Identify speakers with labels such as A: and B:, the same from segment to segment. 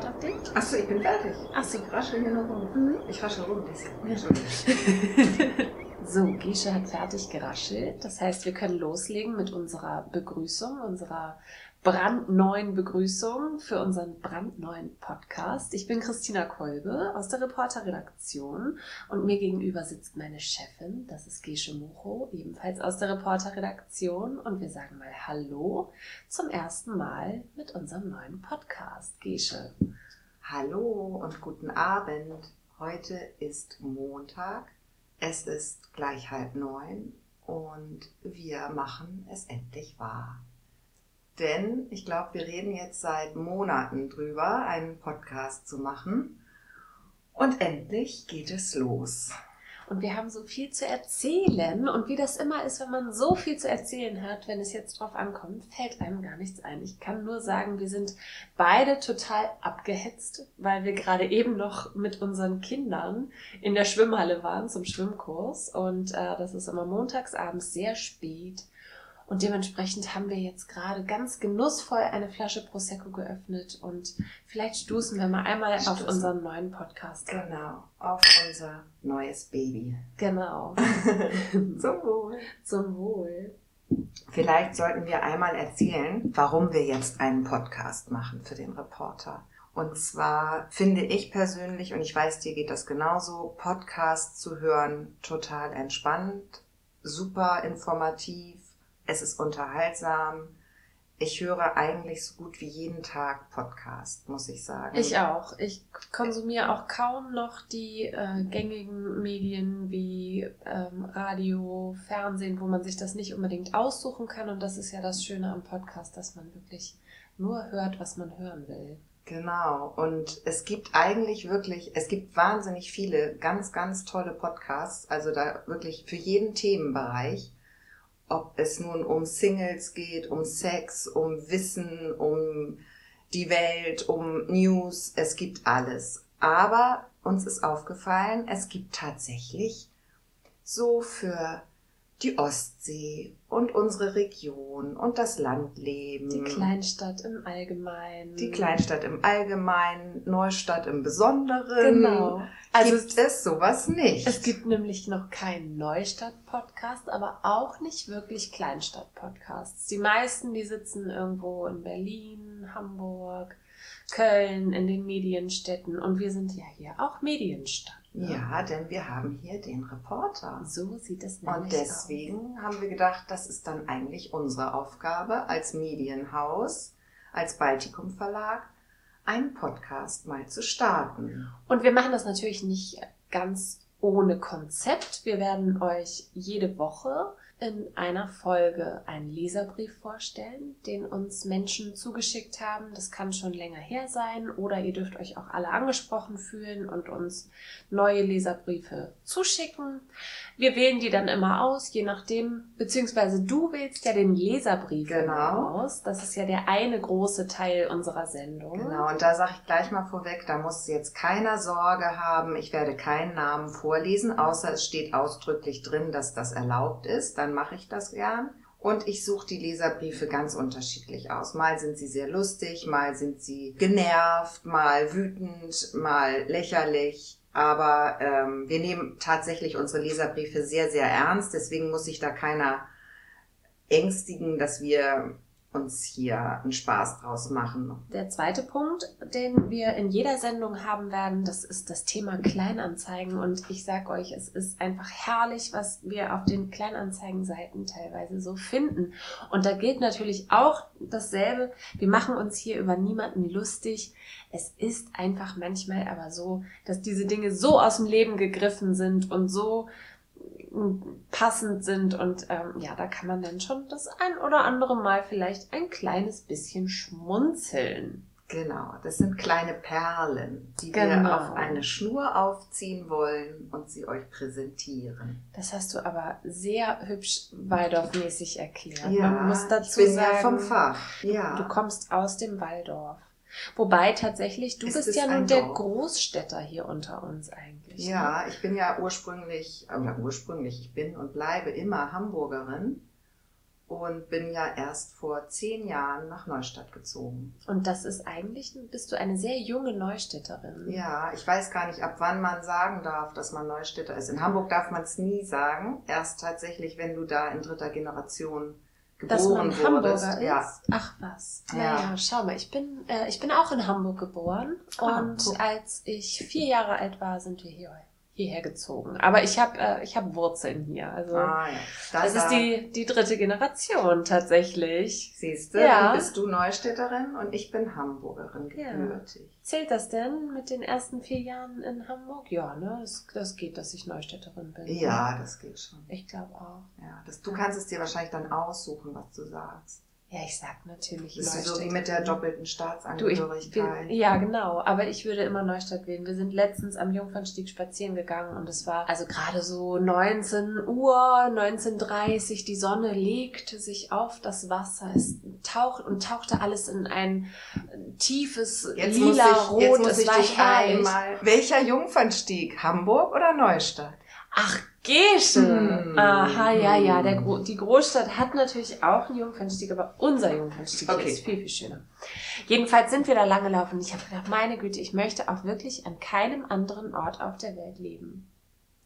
A: warte auf dich.
B: Achso, ich bin fertig.
A: Achso.
B: Ich raschel hier nur rum.
A: Mhm.
B: Ich raschel rum.
A: So, Gische hat fertig geraschelt. Das heißt, wir können loslegen mit unserer Begrüßung, unserer brandneuen Begrüßung für unseren brandneuen Podcast. Ich bin Christina Kolbe aus der Reporterredaktion und mir gegenüber sitzt meine Chefin, das ist Gesche Mucho, ebenfalls aus der Reporterredaktion und wir sagen mal Hallo zum ersten Mal mit unserem neuen Podcast. Gesche.
B: Hallo und guten Abend. Heute ist Montag. Es ist gleich halb neun und wir machen es endlich wahr. Denn ich glaube, wir reden jetzt seit Monaten drüber, einen Podcast zu machen. Und endlich geht es los.
A: Und wir haben so viel zu erzählen. Und wie das immer ist, wenn man so viel zu erzählen hat, wenn es jetzt drauf ankommt, fällt einem gar nichts ein. Ich kann nur sagen, wir sind beide total abgehetzt, weil wir gerade eben noch mit unseren Kindern in der Schwimmhalle waren zum Schwimmkurs. Und äh, das ist immer montagsabends sehr spät. Und dementsprechend haben wir jetzt gerade ganz genussvoll eine Flasche Prosecco geöffnet und vielleicht stoßen wir mal einmal
B: Stoßen.
A: auf unseren neuen Podcast.
B: Genau, auf unser neues Baby.
A: Genau.
B: Zum Wohl.
A: Zum Wohl.
B: Vielleicht sollten wir einmal erzählen, warum wir jetzt einen Podcast machen für den Reporter. Und zwar finde ich persönlich, und ich weiß, dir geht das genauso, Podcasts zu hören total entspannt, super informativ, es ist unterhaltsam. Ich höre eigentlich so gut wie jeden Tag Podcast, muss ich sagen.
A: Ich auch. Ich konsumiere auch kaum noch die äh, gängigen Medien wie ähm, Radio, Fernsehen, wo man sich das nicht unbedingt aussuchen kann. Und das ist ja das Schöne am Podcast, dass man wirklich nur hört, was man hören will.
B: Genau. Und es gibt eigentlich wirklich, es gibt wahnsinnig viele ganz, ganz tolle Podcasts. Also da wirklich für jeden Themenbereich. Ob es nun um Singles geht, um Sex, um Wissen, um die Welt, um News. Es gibt alles. Aber uns ist aufgefallen, es gibt tatsächlich so für die Ostsee und unsere Region und das Landleben.
A: Die Kleinstadt im Allgemeinen.
B: Die Kleinstadt im Allgemeinen, Neustadt im Besonderen.
A: Genau. Also
B: gibt es sowas nicht.
A: Es gibt nämlich noch keinen Neustadt-Podcast, aber auch nicht wirklich Kleinstadt-Podcasts. Die meisten, die sitzen irgendwo in Berlin, Hamburg, Köln, in den Medienstädten. Und wir sind ja hier auch Medienstadt.
B: Ja, denn wir haben hier den Reporter.
A: So sieht es nämlich
B: Und deswegen haben wir gedacht, das ist dann eigentlich unsere Aufgabe als Medienhaus, als Baltikum Verlag, einen Podcast mal zu starten.
A: aus. Und wir machen das natürlich nicht ganz ohne Konzept. Wir werden euch jede Woche in einer Folge einen Leserbrief vorstellen, den uns Menschen zugeschickt haben. Das kann schon länger her sein oder ihr dürft euch auch alle angesprochen fühlen und uns neue Leserbriefe zuschicken. Wir wählen die dann immer aus, je nachdem, beziehungsweise du wählst ja den Leserbrief
B: Genau.
A: aus. Das ist ja der eine große Teil unserer Sendung.
B: Genau, und da sage ich gleich mal vorweg, da muss jetzt keiner Sorge haben, ich werde keinen Namen vorlesen, außer es steht ausdrücklich drin, dass das erlaubt ist, dann mache ich das gern. Und ich suche die Leserbriefe ganz unterschiedlich aus. Mal sind sie sehr lustig, mal sind sie genervt, mal wütend, mal lächerlich. Aber ähm, wir nehmen tatsächlich unsere Leserbriefe sehr, sehr ernst. Deswegen muss sich da keiner ängstigen, dass wir uns hier einen Spaß draus machen.
A: Der zweite Punkt, den wir in jeder Sendung haben werden, das ist das Thema Kleinanzeigen. Und ich sag euch, es ist einfach herrlich, was wir auf den Kleinanzeigenseiten teilweise so finden. Und da gilt natürlich auch dasselbe. Wir machen uns hier über niemanden lustig. Es ist einfach manchmal aber so, dass diese Dinge so aus dem Leben gegriffen sind und so passend sind und ähm, ja, da kann man dann schon das ein oder andere Mal vielleicht ein kleines bisschen schmunzeln.
B: Genau, das sind kleine Perlen, die
A: Genau.
B: wir auf eine Schnur aufziehen wollen und sie euch präsentieren.
A: Das hast du aber sehr hübsch Waldorfmäßig erklärt.
B: Ja,
A: Man muss dazu
B: ich bin
A: sagen,
B: ja vom Fach. Ja,
A: du kommst aus dem Waldorf. Wobei tatsächlich, du
B: Es
A: bist
B: ist
A: ja nun der. Großstädter hier unter uns eigentlich. Ne?
B: ja, ich bin ja ursprünglich, oder ursprünglich, ich bin und bleibe immer Hamburgerin. und bin ja erst vor zehn Jahren nach Neustadt gezogen.
A: Und das ist eigentlich, bist du eine sehr junge Neustädterin.
B: Ja, ich weiß gar nicht, ab wann man sagen darf, dass man Neustädter ist. In Hamburg darf man es nie sagen. Erst tatsächlich, wenn du da in dritter Generation
A: dass man Hamburger ist?
B: Ja.
A: Ach was.
B: Ja.
A: Naja, schau mal, ich bin, äh, ich bin auch in Hamburg geboren
B: Ah,
A: und als ich vier Jahre alt war, sind wir hier, hierher gezogen. Aber ich habe äh, ich hab Wurzeln hier. Also
B: Ah, ja.
A: das ist die, die dritte Generation tatsächlich.
B: Siehst du,
A: Ja.
B: bist du Neustädterin und ich bin Hamburgerin
A: Ja.
B: gebürtig.
A: Zählt das denn mit den ersten vier Jahren in Hamburg? Ja, ne? Das, das geht, dass ich Neustädterin bin.
B: Ja, das geht schon.
A: Ich glaube auch.
B: Ja, das, du kannst es dir wahrscheinlich dann aussuchen, was du sagst.
A: Ja, ich sag natürlich
B: Bist du so wie mit der doppelten
A: Du, ich
B: Staatsangehörigkeit?
A: ja, genau. Aber ich würde immer Neustadt wählen. Wir sind letztens am Jungfernstieg spazieren gegangen und es war also gerade so 19 Uhr, 19.30 die Sonne legte sich auf das Wasser. Es taucht und tauchte alles in ein tiefes
B: Jetzt
A: lila
B: ich,
A: Rot.
B: jetzt muss
A: es
B: ich
A: war
B: dich
A: herrlich.
B: einmal. Welcher Jungfernstieg? Hamburg oder Neustadt?
A: Ach, Gesche.
B: Hm.
A: Aha, ja, ja. Der, die Großstadt hat natürlich auch einen Jungfernstieg, aber unser Jungfernstieg
B: Okay.
A: ist viel, viel schöner. Jedenfalls sind wir da lang gelaufen ich habe gedacht, meine Güte, ich möchte auch wirklich an keinem anderen Ort auf der Welt leben.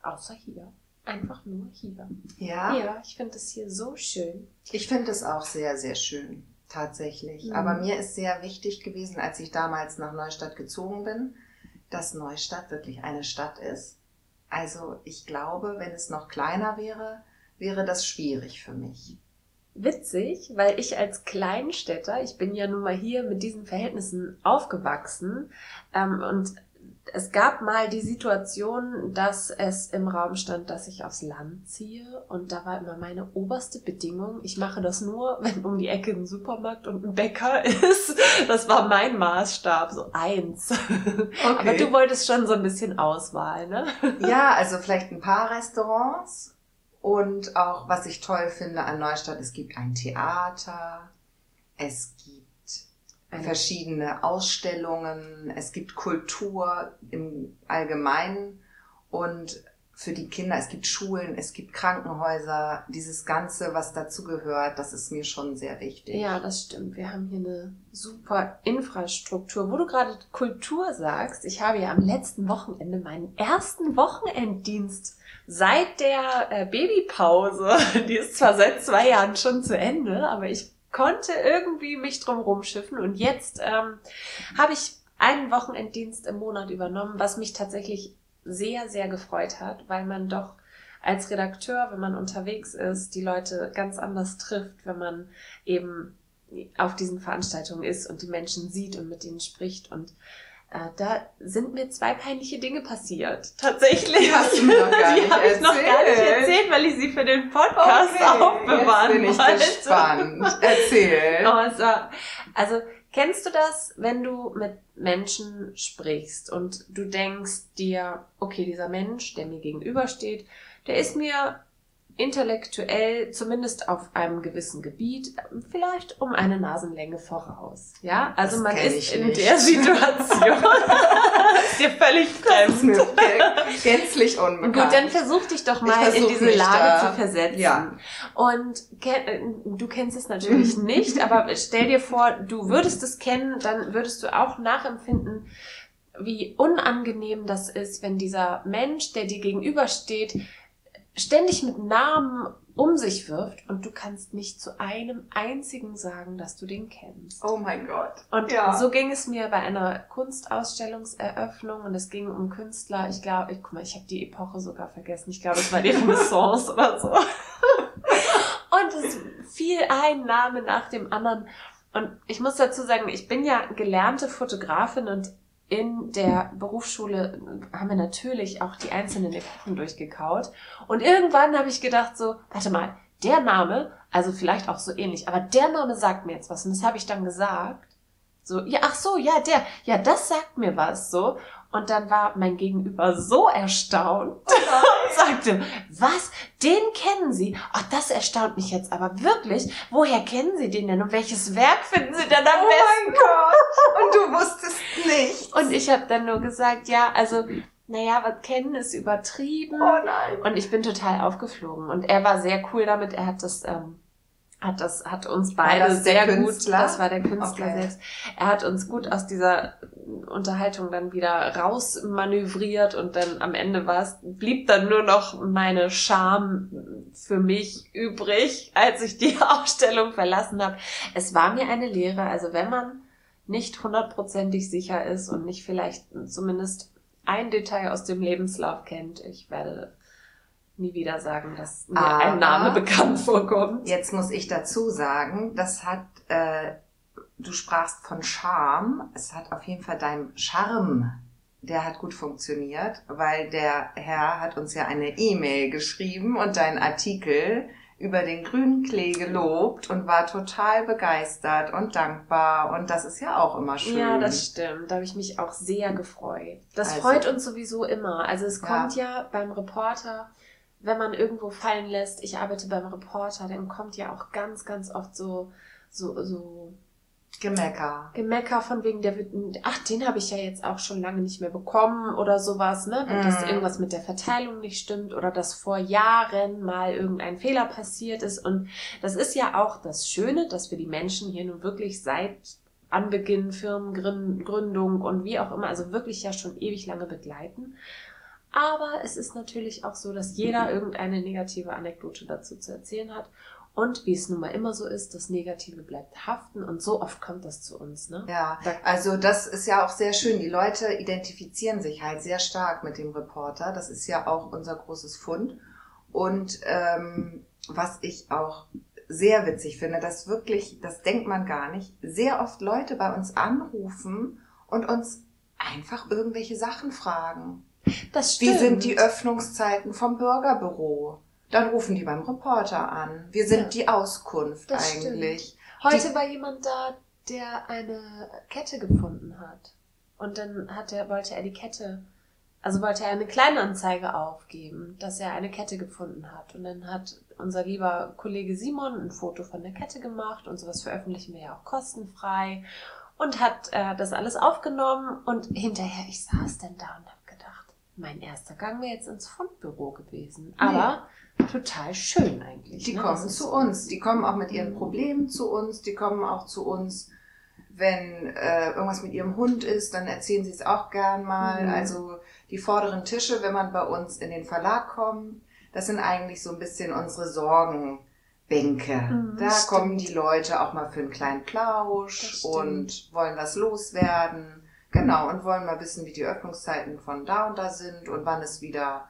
A: Außer hier. Einfach nur hier.
B: Ja,
A: Ja, ich finde es hier so schön.
B: ich finde es auch sehr, sehr schön. Tatsächlich.
A: Mhm.
B: Aber mir ist sehr wichtig gewesen, als ich damals nach Neustadt gezogen bin, dass Neustadt wirklich eine Stadt ist. Also ich glaube, wenn es noch kleiner wäre, wäre das schwierig für mich.
A: Witzig, weil ich als Kleinstädter, ich bin ja nun mal hier mit diesen Verhältnissen aufgewachsen ähm, und es gab mal die Situation, dass es im Raum stand, dass ich aufs Land ziehe und da war immer meine oberste Bedingung, ich mache das nur, wenn um die Ecke ein Supermarkt und ein Bäcker ist. Das war mein Maßstab, so eins. Aber du wolltest schon so ein bisschen Auswahl, ne?
B: Ja, also vielleicht ein paar Restaurants und auch, was ich toll finde an Neustadt, es gibt ein Theater, es gibt verschiedene Ausstellungen, es gibt Kultur im Allgemeinen und für die Kinder, es gibt Schulen, es gibt Krankenhäuser, dieses Ganze, was dazugehört, das ist mir schon sehr wichtig.
A: Ja, das stimmt. Wir haben hier eine super Infrastruktur. Wo du gerade Kultur sagst, ich habe ja am letzten Wochenende meinen ersten Wochenenddienst seit der äh, Babypause. Die ist zwar seit zwei Jahren schon zu Ende, aber ich konnte irgendwie mich drum rumschiffen und jetzt ähm, habe ich einen Wochenenddienst im Monat übernommen, was mich tatsächlich sehr, sehr gefreut hat, weil man doch als Redakteur, wenn man unterwegs ist, die Leute ganz anders trifft, wenn man eben auf diesen Veranstaltungen ist und die Menschen sieht und mit ihnen spricht. Und da sind mir zwei peinliche Dinge passiert. Tatsächlich.
B: Die hast du mir noch gar
A: Die
B: nicht
A: habe ich noch gar nicht
B: erzählt.
A: weil ich sie für den Podcast aufbewahren
B: jetzt bin ich
A: wollte.
B: gespannt. Erzähl.
A: War, also, kennst du das, wenn du mit Menschen sprichst und du denkst dir, okay, dieser Mensch, der mir gegenübersteht, der ist mir intellektuell, zumindest auf einem gewissen Gebiet, vielleicht um eine Nasenlänge voraus. Ja, also
B: Das
A: man ist in
B: nicht.
A: der Situation. dir völlig fremd.
B: gänzlich unbekannt.
A: Gut, dann versuch dich doch mal in diese Lage
B: da.
A: zu versetzen.
B: Ja.
A: Und du kennst es natürlich nicht, aber stell dir vor, du würdest es kennen, dann würdest du auch nachempfinden, wie unangenehm das ist, wenn dieser Mensch, der dir gegenübersteht, ständig mit Namen um sich wirft und du kannst nicht zu einem einzigen sagen, dass du den kennst.
B: Oh mein Gott.
A: Und
B: Ja.
A: so ging es mir bei einer Kunstausstellungseröffnung und es ging um Künstler. Ich glaube, ich guck mal, ich habe die Epoche sogar vergessen. Ich glaube, es war die Renaissance oder so. Und es fiel ein Name nach dem anderen. Und ich muss dazu sagen, ich bin ja gelernte Fotografin und in der Berufsschule haben wir natürlich auch die einzelnen Epochen durchgekaut. Und irgendwann habe ich gedacht so, warte mal, der Name, also vielleicht auch so ähnlich, aber der Name sagt mir jetzt was. Und das habe ich dann gesagt. So, ja, ach so, ja, der, ja, das sagt mir was, so. Und dann war mein Gegenüber so erstaunt und sagte, was, den kennen Sie? Ach, das erstaunt mich jetzt aber wirklich. Woher kennen Sie den denn und welches Werk finden Sie denn am
B: Oh
A: besten?
B: mein Gott. Und du wusstest nicht.
A: Und ich habe dann nur gesagt, ja, also, naja, was kennen ist übertrieben.
B: Oh nein.
A: Und ich bin total aufgeflogen. Und er war sehr cool damit. Er hat das ähm, hat das hat uns beide sehr gut das war der Künstler
B: Okay.
A: selbst. Er hat uns gut aus dieser Unterhaltung dann wieder rausmanövriert und dann am Ende war es blieb dann nur noch meine Scham für mich übrig als ich die Ausstellung verlassen habe es war mir eine Lehre also wenn man nicht hundertprozentig sicher ist und nicht vielleicht zumindest ein Detail aus dem Lebenslauf kennt ich werde nie wieder sagen, dass mir
B: Aber-
A: ein Name bekannt vorkommt.
B: Jetzt muss ich dazu sagen, das hat, äh, du sprachst von Charme. Es hat auf jeden Fall dein Charme, der hat gut funktioniert, weil der Herr hat uns ja eine E-Mail geschrieben und deinen Artikel über den grünen Klee gelobt und war total begeistert und dankbar. Und das ist ja auch immer schön.
A: Ja, das stimmt. Da habe ich mich auch sehr gefreut. Das
B: Also-
A: freut uns sowieso immer. Also es
B: Ja.
A: kommt ja beim Reporter, wenn man irgendwo fallen lässt, ich arbeite beim Reporter, dann kommt ja auch ganz, ganz oft so, so, so
B: Gemecker.
A: Gemecker von wegen, der wird, ach, den habe ich ja jetzt auch schon lange nicht mehr bekommen oder sowas, ne? Dass
B: Mhm.
A: irgendwas mit der Verteilung nicht stimmt oder dass vor Jahren mal irgendein Fehler passiert ist. Und das ist ja auch das Schöne, dass wir die Menschen hier nun wirklich seit Anbeginn, Firmengründung und wie auch immer, also wirklich ja schon ewig lange begleiten. Aber es ist natürlich auch so, dass jeder irgendeine negative Anekdote dazu zu erzählen hat. Und wie es nun mal immer so ist, das Negative bleibt haften und so oft kommt das zu uns, ne?
B: Ja, also das ist ja auch sehr schön. Die Leute identifizieren sich halt sehr stark mit dem Reporter. Das ist ja auch unser großes Fund. Und ähm, was ich auch sehr witzig finde, dass wirklich, das denkt man gar nicht, sehr oft Leute bei uns anrufen und uns einfach irgendwelche Sachen fragen.
A: Das
B: Wie
A: stimmt.
B: sind die Öffnungszeiten vom Bürgerbüro? Dann rufen die beim Reporter an. Wir sind
A: Ja.
B: die Auskunft
A: Das
B: eigentlich.
A: Heute war jemand da, der eine Kette gefunden hat. Und dann hat er, wollte er die Kette, also wollte er eine Kleinanzeige aufgeben, dass er eine Kette gefunden hat. Und dann hat unser lieber Kollege Simon ein Foto von der Kette gemacht und sowas veröffentlichen wir ja auch kostenfrei. Und hat äh, das alles aufgenommen und hinterher, ich saß denn da und mein erster Gang wäre jetzt ins Fundbüro gewesen. Aber total schön eigentlich.
B: Die
A: ne?
B: kommen zu uns. Die kommen auch mit ihren Problemen zu uns. Die kommen auch zu uns, wenn äh, irgendwas mit ihrem Hund ist, dann erzählen sie es auch gern mal.
A: Mhm.
B: Also die vorderen Tische, wenn man bei uns in den Verlag kommt, das sind eigentlich so ein bisschen unsere Sorgenbänke.
A: Mhm,
B: da
A: stimmt.
B: kommen die Leute auch mal für einen kleinen Plausch und wollen was loswerden. Genau, und wollen mal wissen, wie die Öffnungszeiten von da und da sind und wann es wieder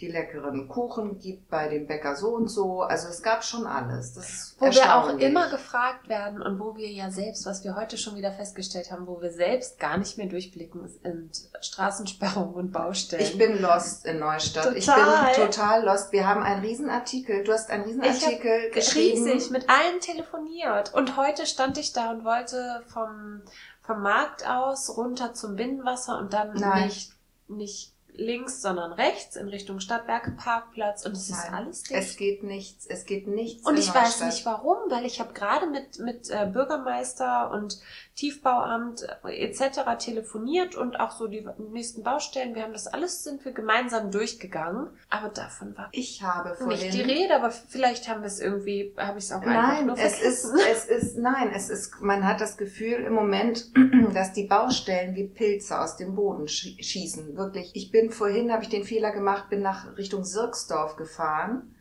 B: die leckeren Kuchen gibt bei dem Bäcker so und so. Also es gab schon alles. Das ist
A: Wo wir auch immer gefragt werden und wo wir ja selbst, was wir heute schon wieder festgestellt haben, wo wir selbst gar nicht mehr durchblicken, sind Straßensperrungen und Baustellen.
B: Ich bin lost in Neustadt. Ich
A: Total.
B: bin total lost. Wir haben einen Riesenartikel. Du hast einen Riesenartikel geschrieben.
A: riesig mit allen telefoniert. Und heute stand ich da und wollte vom, vom Markt aus runter zum Binnenwasser und dann
B: Nein.
A: nicht, nicht links, sondern rechts in Richtung Stadtwerke Parkplatz und es ist alles dicht.
B: Es geht nichts. Es geht nichts.
A: Und ich weiß nicht warum, weil ich habe gerade mit, mit äh, Bürgermeister und Tiefbauamt äh, etc. telefoniert und auch so die nächsten Baustellen. Wir haben das alles, sind wir gemeinsam durchgegangen. Aber davon war
B: Ich habe vorhin.
A: nicht die Rede, aber vielleicht haben wir es irgendwie, habe ich es auch einfach
B: Nein,
A: nur
B: es ist,
A: vergessen.
B: es ist, nein, es ist, man hat das Gefühl im Moment, dass die Baustellen wie Pilze aus dem Boden schie- schießen. Wirklich. Ich bin vorhin, habe ich den Fehler gemacht, bin nach Richtung Sirksdorf gefahren.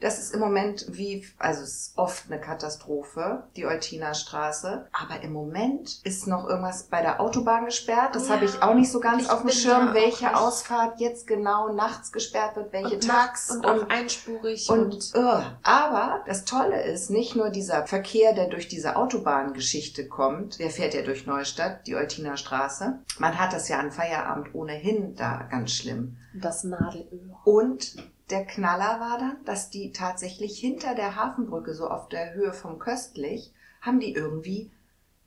B: Das ist im Moment wie, also es ist oft eine Katastrophe, die Eutiner Straße. Aber im Moment ist noch irgendwas bei der Autobahn gesperrt. Das
A: Ja,
B: habe ich auch nicht so ganz auf dem Schirm, welche. Ausfahrt jetzt genau nachts gesperrt wird, welche
A: und
B: tags
A: nachts und auch einspurig
B: und,
A: und,
B: äh, aber das Tolle ist, nicht nur dieser Verkehr, der durch diese Autobahngeschichte kommt, der fährt ja durch Neustadt, die Eutiner Straße. Man hat das ja an Feierabend ohnehin da ganz schlimm.
A: das Nadelöhr.
B: Und der Knaller war dann, dass die tatsächlich hinter der Hafenbrücke, so auf der Höhe vom Köstlich, haben die irgendwie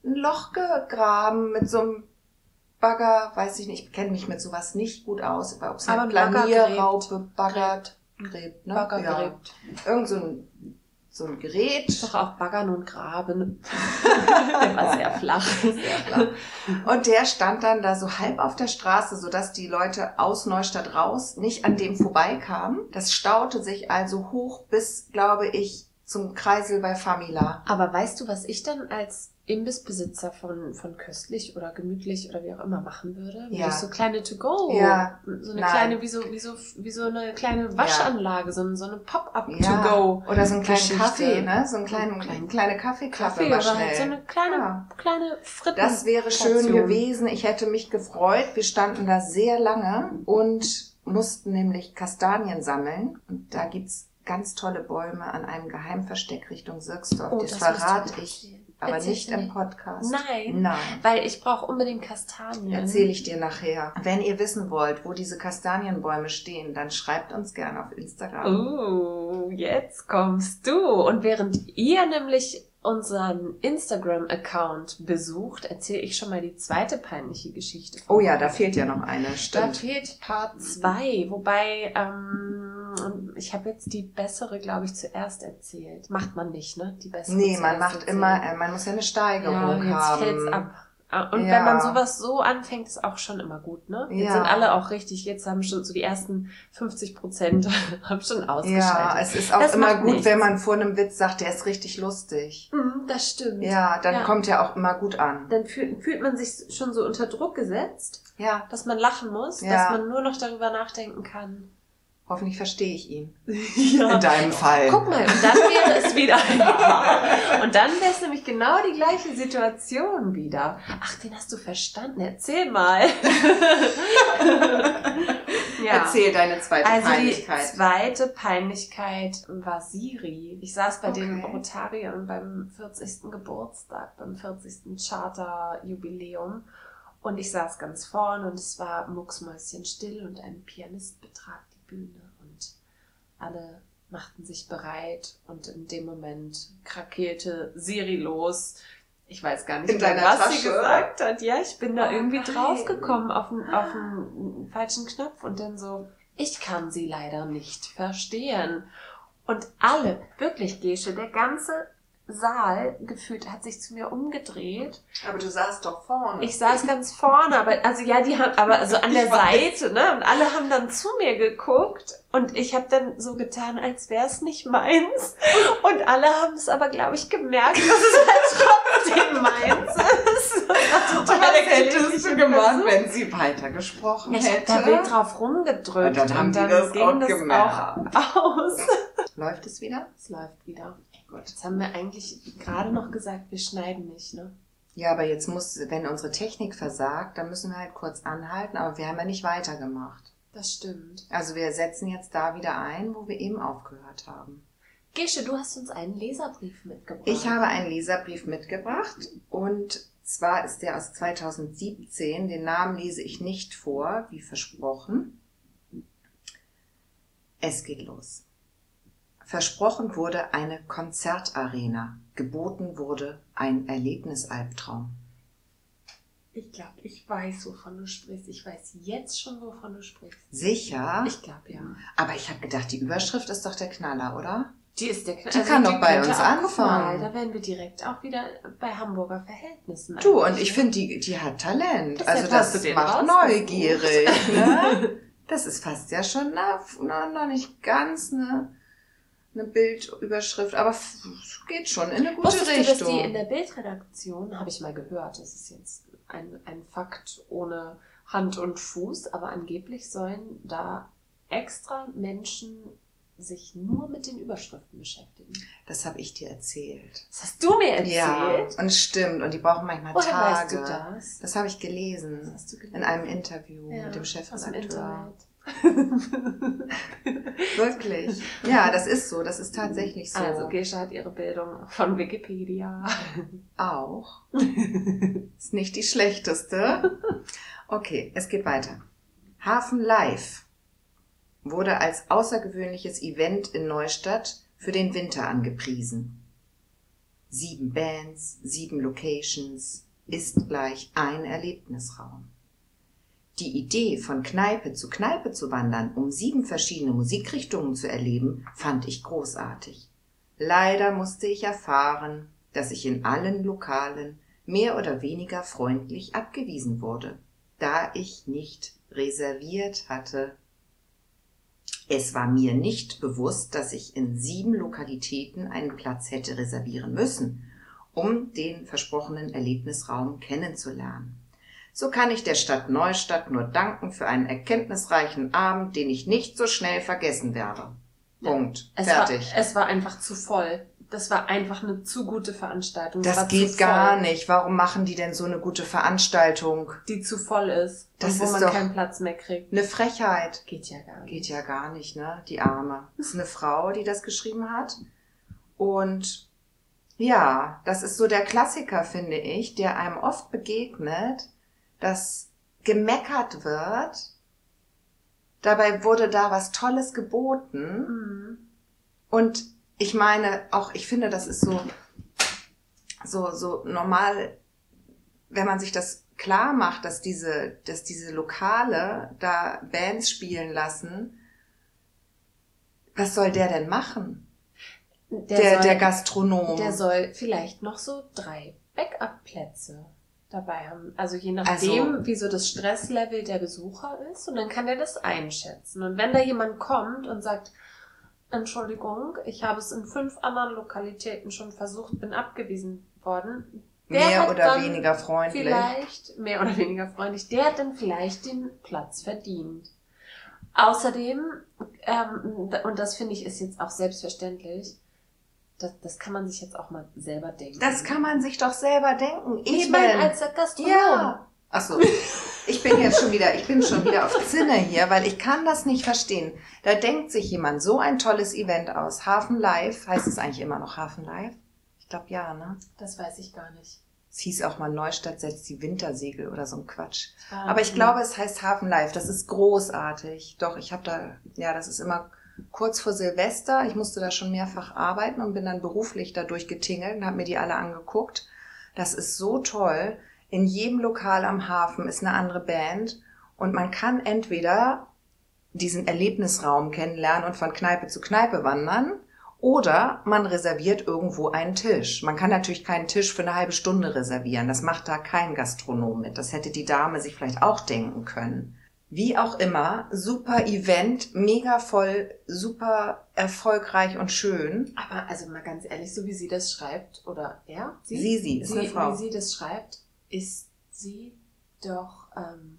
B: ein Loch gegraben mit so einem Bagger, weiß ich nicht, ich kenne mich mit sowas nicht gut aus, ob es eine Planierraupe, Bagger gräbt, ne?
A: Bagger
B: ja.
A: gräbt.
B: Irgend so ein, so ein Gerät.
A: Doch auch Baggern und Graben. Der war sehr flach.
B: Und der stand dann da so halb auf der Straße, sodass die Leute aus Neustadt raus nicht an dem vorbeikamen. Das staute sich also hoch bis, glaube ich, zum Kreisel bei Famila.
A: Aber weißt du, was ich dann als Imbissbesitzer von, von köstlich oder gemütlich oder wie auch immer machen würde? Würde
B: Ja.
A: ich so kleine To-Go,
B: Ja.
A: so eine
B: Nein.
A: kleine, wie so, wie so, wie so eine kleine Waschanlage, so, ein- so eine
B: Ja.
A: Pop-up-To-Go.
B: Oder so einen kleinen. Kaffee, ne? So einen kleinen,
A: Einen kleinen
B: kleine Kaffeeklappe
A: Kaffee
B: schnell.
A: halt so eine kleine,
B: Ja.
A: kleine Fritten.
B: Das wäre schön
A: Portion.
B: gewesen. Ich hätte mich gefreut. Wir standen da sehr lange und mussten nämlich Kastanien sammeln. Und da gibt's ganz tolle Bäume an einem Geheimversteck Richtung Sirksdorf.
A: Oh,
B: das,
A: das
B: verrate ich. Aber
A: Erzählst
B: nicht im? Podcast.
A: Nein.
B: Nein.
A: Weil ich brauche unbedingt Kastanien.
B: Erzähle ich dir nachher. Wenn ihr wissen wollt, wo diese Kastanienbäume stehen, dann schreibt uns gerne auf Instagram.
A: Oh, jetzt kommst du. Und während ihr nämlich unseren Instagram-Account besucht, erzähle ich schon mal die zweite peinliche Geschichte.
B: Oh ja, da fehlt ja noch eine,
A: Da
B: stimmt.
A: fehlt Part 2, wobei ähm, ich habe jetzt die bessere, glaube ich, zuerst erzählt. Macht man nicht, ne? Die bessere
B: Nee, man macht
A: erzählen.
B: immer, äh, man muss ja eine Steigerung
A: ja, jetzt
B: haben.
A: fällt's ab. Ah, Und
B: Ja.
A: wenn man sowas so anfängt, ist auch schon immer gut, ne? Jetzt
B: Ja.
A: sind alle auch richtig, jetzt haben schon so die ersten 50 Prozent haben schon
B: Ja,
A: ausgeschaltet.
B: es ist auch
A: Das
B: immer gut,
A: nichts.
B: wenn man vor einem Witz sagt, der ist richtig lustig.
A: Mhm, das stimmt.
B: Ja, dann
A: Ja.
B: kommt er auch immer gut an.
A: Dann fühlt, fühlt man sich schon so unter Druck gesetzt,
B: Ja,
A: dass man lachen muss,
B: Ja.
A: dass man nur noch darüber nachdenken kann.
B: Hoffentlich verstehe ich ihn.
A: Ja.
B: In deinem Fall.
A: Guck mal, und dann wäre es wieder. Ja. Und dann wäre es nämlich genau die gleiche Situation wieder. Ach, den hast du verstanden. Erzähl mal. ja.
B: Erzähl deine zweite
A: Also die
B: Peinlichkeit.
A: zweite Peinlichkeit war Siri. Ich saß bei den
B: Okay.
A: Rotariern beim 40. Geburtstag, beim 40. Charter-Jubiläum. Und ich saß ganz vorne und es war mucksmäuschenstill und ein Pianist betrat die Bühne und alle machten sich bereit und in dem Moment krakeelte Siri los. Ich weiß gar nicht mehr, was
B: Tasche?
A: sie gesagt hat. Ja, ich bin da
B: Oh
A: irgendwie
B: nein.
A: draufgekommen auf einen, auf einen falschen Knopf und dann so, ich kann sie leider nicht verstehen. Und alle, wirklich Gesche, der ganze Saal gefühlt hat sich zu mir umgedreht.
B: Aber du saßt doch vorne.
A: Ich saß ganz vorne, aber also ja, die haben aber so an der
B: Ich.
A: Seite, ne? Und alle haben dann zu mir geguckt und ich habe dann so getan, als wäre es nicht meins. Und alle haben es aber, glaube ich, gemerkt, dass es halt trotzdem meins ist.
B: was hättest du gemacht, wenn sie weitergesprochen
A: Ich habe
B: hätte?
A: da wild drauf rumgedrückt
B: Und dann haben die das
A: ging das auch aus.
B: Läuft es wieder?
A: Es läuft wieder.
B: Gut.
A: Jetzt haben wir eigentlich gerade noch gesagt, wir schneiden nicht, ne?
B: Ja, aber jetzt muss, wenn unsere Technik versagt, dann müssen wir halt kurz anhalten, aber wir haben ja nicht weitergemacht.
A: Das stimmt.
B: Also wir setzen jetzt da wieder ein, wo wir eben aufgehört haben.
A: Gesche, du hast uns einen Leserbrief mitgebracht.
B: Ich habe einen Leserbrief mitgebracht und zwar ist der aus 2017. Den Namen lese ich nicht vor, wie versprochen. Es geht los. Versprochen wurde eine Konzertarena. Geboten wurde ein Erlebnisalbtraum.
A: Ich glaube, ich weiß, wovon du sprichst. Ich weiß jetzt schon, wovon du sprichst.
B: Sicher?
A: Ich glaube, ja.
B: Aber ich habe gedacht, die Überschrift ist doch der Knaller, oder?
A: Die ist der Knall.
B: Die kann doch bei uns
A: guck mal,
B: anfangen.
A: Da wären wir direkt auch wieder bei Hamburger Verhältnissen.
B: Du, und ich
A: ne?
B: finde, die, die hat Talent.
A: Deshalb
B: Also das macht neugierig. Ne? Das ist fast ja schon na, na, noch nicht ganz eine, eine Bildüberschrift, aber es geht schon in eine gute
A: Wusstest du,
B: Richtung.
A: dass die in der Bildredaktion, habe ich mal gehört, das ist jetzt ein, ein Fakt ohne Hand und Fuß, aber angeblich sollen da extra Menschen sich nur mit den Überschriften beschäftigen.
B: das habe ich dir erzählt.
A: Das hast du mir erzählt.
B: Ja, und es stimmt. Und die brauchen manchmal
A: Woher weißt
B: Tage.
A: du das?
B: Das habe ich
A: Das
B: gelesen.
A: hast du gelesen.
B: In einem Interview
A: Ja,
B: mit dem
A: aus dem
B: Chefredakteur.
A: Internet.
B: Wirklich. Ja, das ist so. Das ist tatsächlich so.
A: Also Gesche hat ihre Bildung von Wikipedia.
B: Auch. Ist nicht die schlechteste. Okay, es geht weiter. Hafen Live wurde als außergewöhnliches Event in Neustadt für den Winter angepriesen. Sieben Bands, sieben Locations ist gleich ein Erlebnisraum. Die Idee, von Kneipe zu Kneipe zu wandern, um sieben verschiedene Musikrichtungen zu erleben, fand ich großartig. Leider musste ich erfahren, dass ich in allen Lokalen mehr oder weniger freundlich abgewiesen wurde, da ich nicht reserviert hatte. Es war mir nicht bewusst, dass ich in sieben Lokalitäten einen Platz hätte reservieren müssen, um den versprochenen Erlebnisraum kennenzulernen. So kann ich der Stadt Neustadt nur danken für einen erkenntnisreichen Abend, den ich nicht so schnell vergessen werde. Punkt.
A: Es
B: Fertig.
A: War, es war einfach zu voll. Das war einfach eine zu gute Veranstaltung.
B: Das
A: war
B: geht gar nicht. Warum machen die denn so eine gute Veranstaltung?
A: Die zu voll ist.
B: Das
A: und wo
B: ist
A: man keinen Platz mehr kriegt.
B: Eine Frechheit.
A: Geht ja gar nicht.
B: Geht ja gar nicht, ne? Die Arme. Das ist eine Frau, die das geschrieben hat. Und ja, das ist so der Klassiker, finde ich, der einem oft begegnet, dass gemeckert wird. Dabei wurde da was Tolles geboten.
A: Mhm.
B: Und ich meine, auch ich finde, das ist so, so, so normal, wenn man sich das klar macht, dass diese, dass diese Lokale da Bands spielen lassen. Was soll der denn machen? Der,
A: soll,
B: der Gastronom.
A: Der soll vielleicht noch so drei Backup-Plätze dabei haben. Also je nachdem,
B: Also-
A: wie so das Stresslevel der Besucher ist. Und dann kann der das einschätzen. Und wenn da jemand kommt und sagt, Entschuldigung, ich habe es in fünf anderen Lokalitäten schon versucht, bin abgewiesen worden. Der
B: mehr oder weniger freundlich.
A: Vielleicht, mehr oder weniger freundlich, der hat dann vielleicht den Platz verdient. Außerdem, ähm, und das finde ich ist jetzt auch selbstverständlich, das, das kann man sich jetzt auch mal selber denken.
B: Das kann man sich doch selber denken. Ich
A: Ich meine,
B: bin-
A: als Gastronom.
B: Ja. Ach so. Ich bin jetzt schon wieder, ich bin schon wieder auf Zinne hier, weil ich kann das nicht verstehen. Da denkt sich jemand so ein tolles Event aus. Hafen Live, heißt es eigentlich immer noch Hafen Live? Ich glaube ja, ne?
A: Das weiß ich gar nicht.
B: Es hieß auch mal Neustadt setzt die Wintersegel oder so ein Quatsch.
A: Ah,
B: Aber ich glaube, es heißt Hafen Live. Das ist großartig. Doch, ich habe da, ja, das ist immer kurz vor Silvester. Ich musste da schon mehrfach arbeiten und bin dann beruflich dadurch getingelt und habe mir die alle angeguckt. Das ist so toll. In jedem Lokal am Hafen ist eine andere Band und man kann entweder diesen Erlebnisraum kennenlernen und von Kneipe zu Kneipe wandern oder man reserviert irgendwo einen Tisch. Man kann natürlich keinen Tisch für eine halbe Stunde reservieren. Das macht da kein Gastronom mit. Das hätte die Dame sich vielleicht auch denken können. Wie auch immer, super Event, mega voll, super erfolgreich und schön.
A: Aber also mal ganz ehrlich, so wie sie das schreibt, oder er?
B: Sie, sie, ist
A: sie,
B: eine Frau.
A: Wie sie das schreibt, ist sie doch, ähm,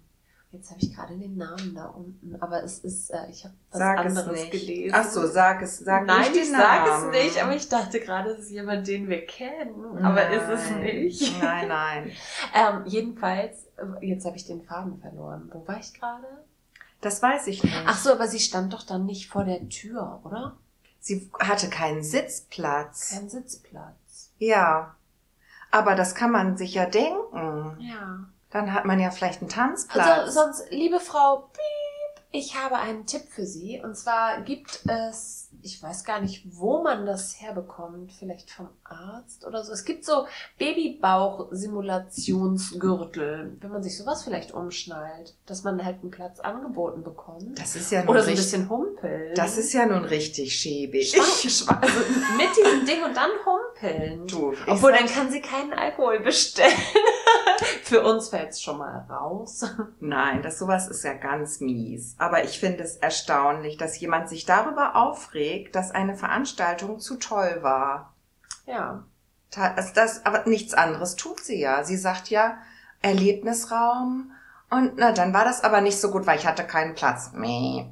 A: jetzt habe ich gerade den Namen da unten, aber es ist, äh, ich habe was
B: Sag es
A: anderes
B: nicht.
A: gelesen.
B: Ach so, sag es, sag
A: Nein,
B: nicht den
A: ich sage es
B: Namen.
A: nicht, aber ich dachte gerade, es ist jemand, den wir kennen, aber ist es
B: Nein.
A: nicht.
B: Nein, nein.
A: ähm, jedenfalls, jetzt habe ich den Faden verloren. Wo war ich gerade?
B: Das weiß ich nicht.
A: Ach so, aber sie stand doch dann nicht vor der Tür, oder?
B: Sie hatte keinen Sitzplatz.
A: Kein Sitzplatz.
B: Ja. Aber das kann man sich ja denken.
A: Ja.
B: Dann hat man ja vielleicht einen Tanzplatz.
A: Also sonst, liebe Frau Piep, ich habe einen Tipp für Sie. Und zwar gibt es, ich weiß gar nicht, wo man das herbekommt, vielleicht vom Arzt oder so. Es gibt so Babybauch-Simulationsgürtel, wenn man sich sowas vielleicht umschnallt, dass man halt einen Platz angeboten bekommt.
B: das ist ja nun
A: Oder so ein
B: richtig,
A: bisschen humpeln.
B: das ist ja nun richtig schäbig.
A: Schwank, also mit diesem Ding und dann humpeln.
B: Du, ich
A: Obwohl, dann kann sie keinen Alkohol bestellen. Für uns fällt's schon mal raus.
B: Nein, das sowas ist ja ganz mies. Aber ich finde es erstaunlich, dass jemand sich darüber aufregt, dass eine Veranstaltung zu toll war.
A: Ja.
B: Also das, aber nichts anderes tut sie ja. Sie sagt ja Erlebnisraum und na, dann war das aber nicht so gut, weil ich hatte keinen Platz. Meh.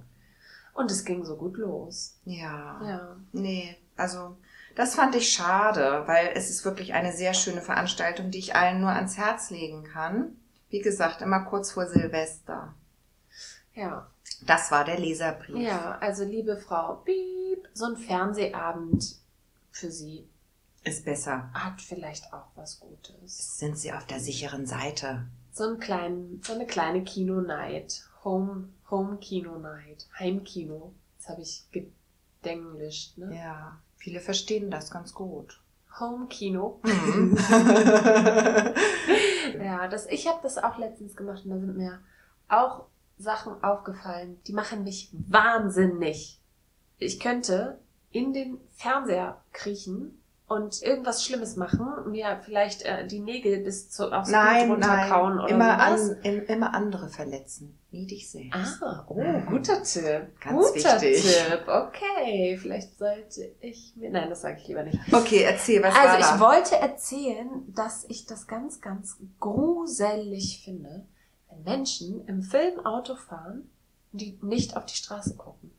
A: Und es ging so gut los.
B: Ja.
A: Ja.
B: Nee, also das fand ich schade, weil es ist wirklich eine sehr schöne Veranstaltung, die ich allen nur ans Herz legen kann. Wie gesagt, immer kurz vor Silvester.
A: Ja.
B: Das war der Leserbrief.
A: Ja, also liebe Frau Piep, so ein Fernsehabend für Sie
B: Ist besser.
A: hat vielleicht auch was Gutes.
B: Sind Sie auf der sicheren Seite?
A: So, einen kleinen, so eine kleine Kino-Night. Home, Home-Kino-Night. Heimkino. Das habe ich gedenglischt, ne?
B: Ja, viele verstehen das ganz gut.
A: Home-Kino.
B: Mhm.
A: Ja, das, ich habe das auch letztens gemacht und da sind mir auch Sachen aufgefallen, die machen mich wahnsinnig. Ich könnte in den Fernseher kriechen und irgendwas Schlimmes machen, mir vielleicht äh, die Nägel bis zu, aufs
B: nein,
A: Blut runterkauen
B: nein,
A: oder
B: immer,
A: sowas.
B: an, im, immer andere verletzen, nie dich selbst.
A: Ah, oh, guter Tipp.
B: Ganz
A: guter
B: wichtig.
A: Tipp. Okay, vielleicht sollte ich mir. Nein, das sage ich lieber nicht.
B: Okay, erzähl, was
A: also
B: war
A: ich
B: da?
A: wollte erzählen, dass ich das ganz, ganz gruselig finde, wenn Menschen im Film Auto fahren, die nicht auf die Straße gucken.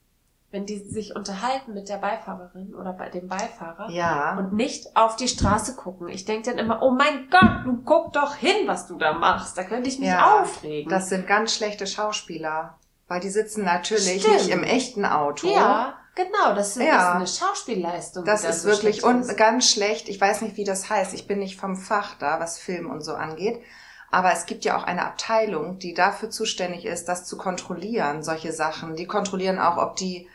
A: Wenn die sich unterhalten mit der Beifahrerin oder bei dem Beifahrer
B: Ja,
A: und nicht auf die Straße gucken. Ich denke dann immer, oh mein Gott, du guck doch hin, was du da machst. Da könnte ich mich
B: Ja,
A: aufregen.
B: das sind ganz schlechte Schauspieler, weil die sitzen natürlich
A: Stimmt.
B: nicht im echten Auto.
A: ja, genau, das ist
B: Ja.
A: eine Schauspielleistung.
B: Das ist
A: so
B: wirklich
A: ist.
B: ganz schlecht. Ich weiß nicht, wie das heißt. Ich bin nicht vom Fach da, was Film und so angeht. Aber es gibt ja auch eine Abteilung, die dafür zuständig ist, das zu kontrollieren, solche Sachen. Die kontrollieren auch, ob die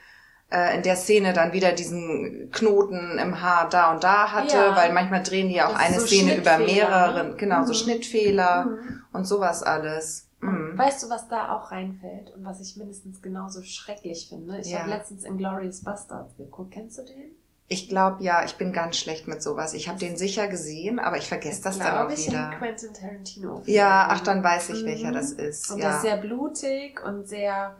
B: in der Szene dann wieder diesen Knoten im Haar da und da hatte,
A: Ja.
B: weil manchmal drehen die ja auch
A: Das
B: eine
A: so
B: Szene über mehrere,
A: ne?
B: genau, so
A: Mhm.
B: Schnittfehler
A: Mhm.
B: und sowas alles. Mhm.
A: Weißt du, was da auch reinfällt und was ich mindestens genauso schrecklich finde? Ich
B: Ja.
A: habe letztens Inglourious Bastards geguckt. Kennst du den?
B: Ich glaube ja, ich bin ganz schlecht mit sowas. Ich habe den sicher gesehen, aber ich vergesse das dann auch
A: ich,
B: wieder.
A: Quentin Tarantino.
B: Ja, ach, dann weiß ich,
A: Mhm.
B: welcher das ist.
A: Und der
B: ja.
A: ist sehr blutig und sehr.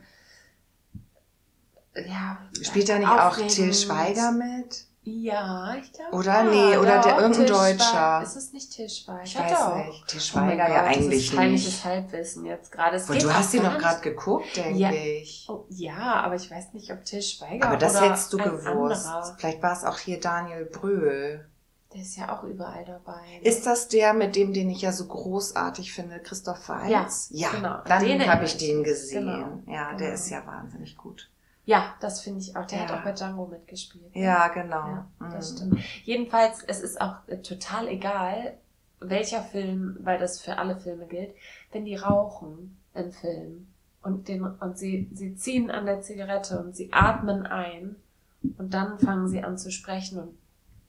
A: Ja.
B: Spielt da nicht auch. Till Schweiger mit?
A: Ja, ich glaube.
B: Oder?
A: ja,
B: Nee, oder der-
A: doch,
B: irgendein
A: Till
B: Deutscher.
A: Ist es nicht Till Schweiger?
B: Ich weiß
A: doch.
B: nicht. Till
A: Oh
B: Schweiger
A: Gott,
B: ja
A: das
B: eigentlich
A: ist peinliches
B: nicht.
A: Halbwissen jetzt gerade. Geht
B: du hast ihn
A: nicht-
B: gerade geguckt, denke
A: Ja.
B: ich.
A: Oh, ja, aber ich weiß nicht, ob Till Schweiger
B: Aber das hättest du gewusst.
A: Anderer.
B: Vielleicht war es auch hier Daniel Brühl.
A: Der ist ja auch überall dabei.
B: Ist das der, mit dem, den ich ja so großartig finde, Christoph Waltz?
A: Ja, genau.
B: Dann habe ich den gesehen.
A: Genau.
B: Ja, der
A: Genau.
B: ist ja wahnsinnig gut.
A: Ja, das finde ich auch. Der hat
B: Ja.
A: auch bei Django mitgespielt.
B: Ja, genau.
A: Ja, das
B: Mhm.
A: stimmt. Jedenfalls, es ist auch äh, total egal, welcher Film, weil das für alle Filme gilt, wenn die rauchen im Film und, den, und sie, sie ziehen an der Zigarette und sie atmen ein und dann fangen sie an zu sprechen und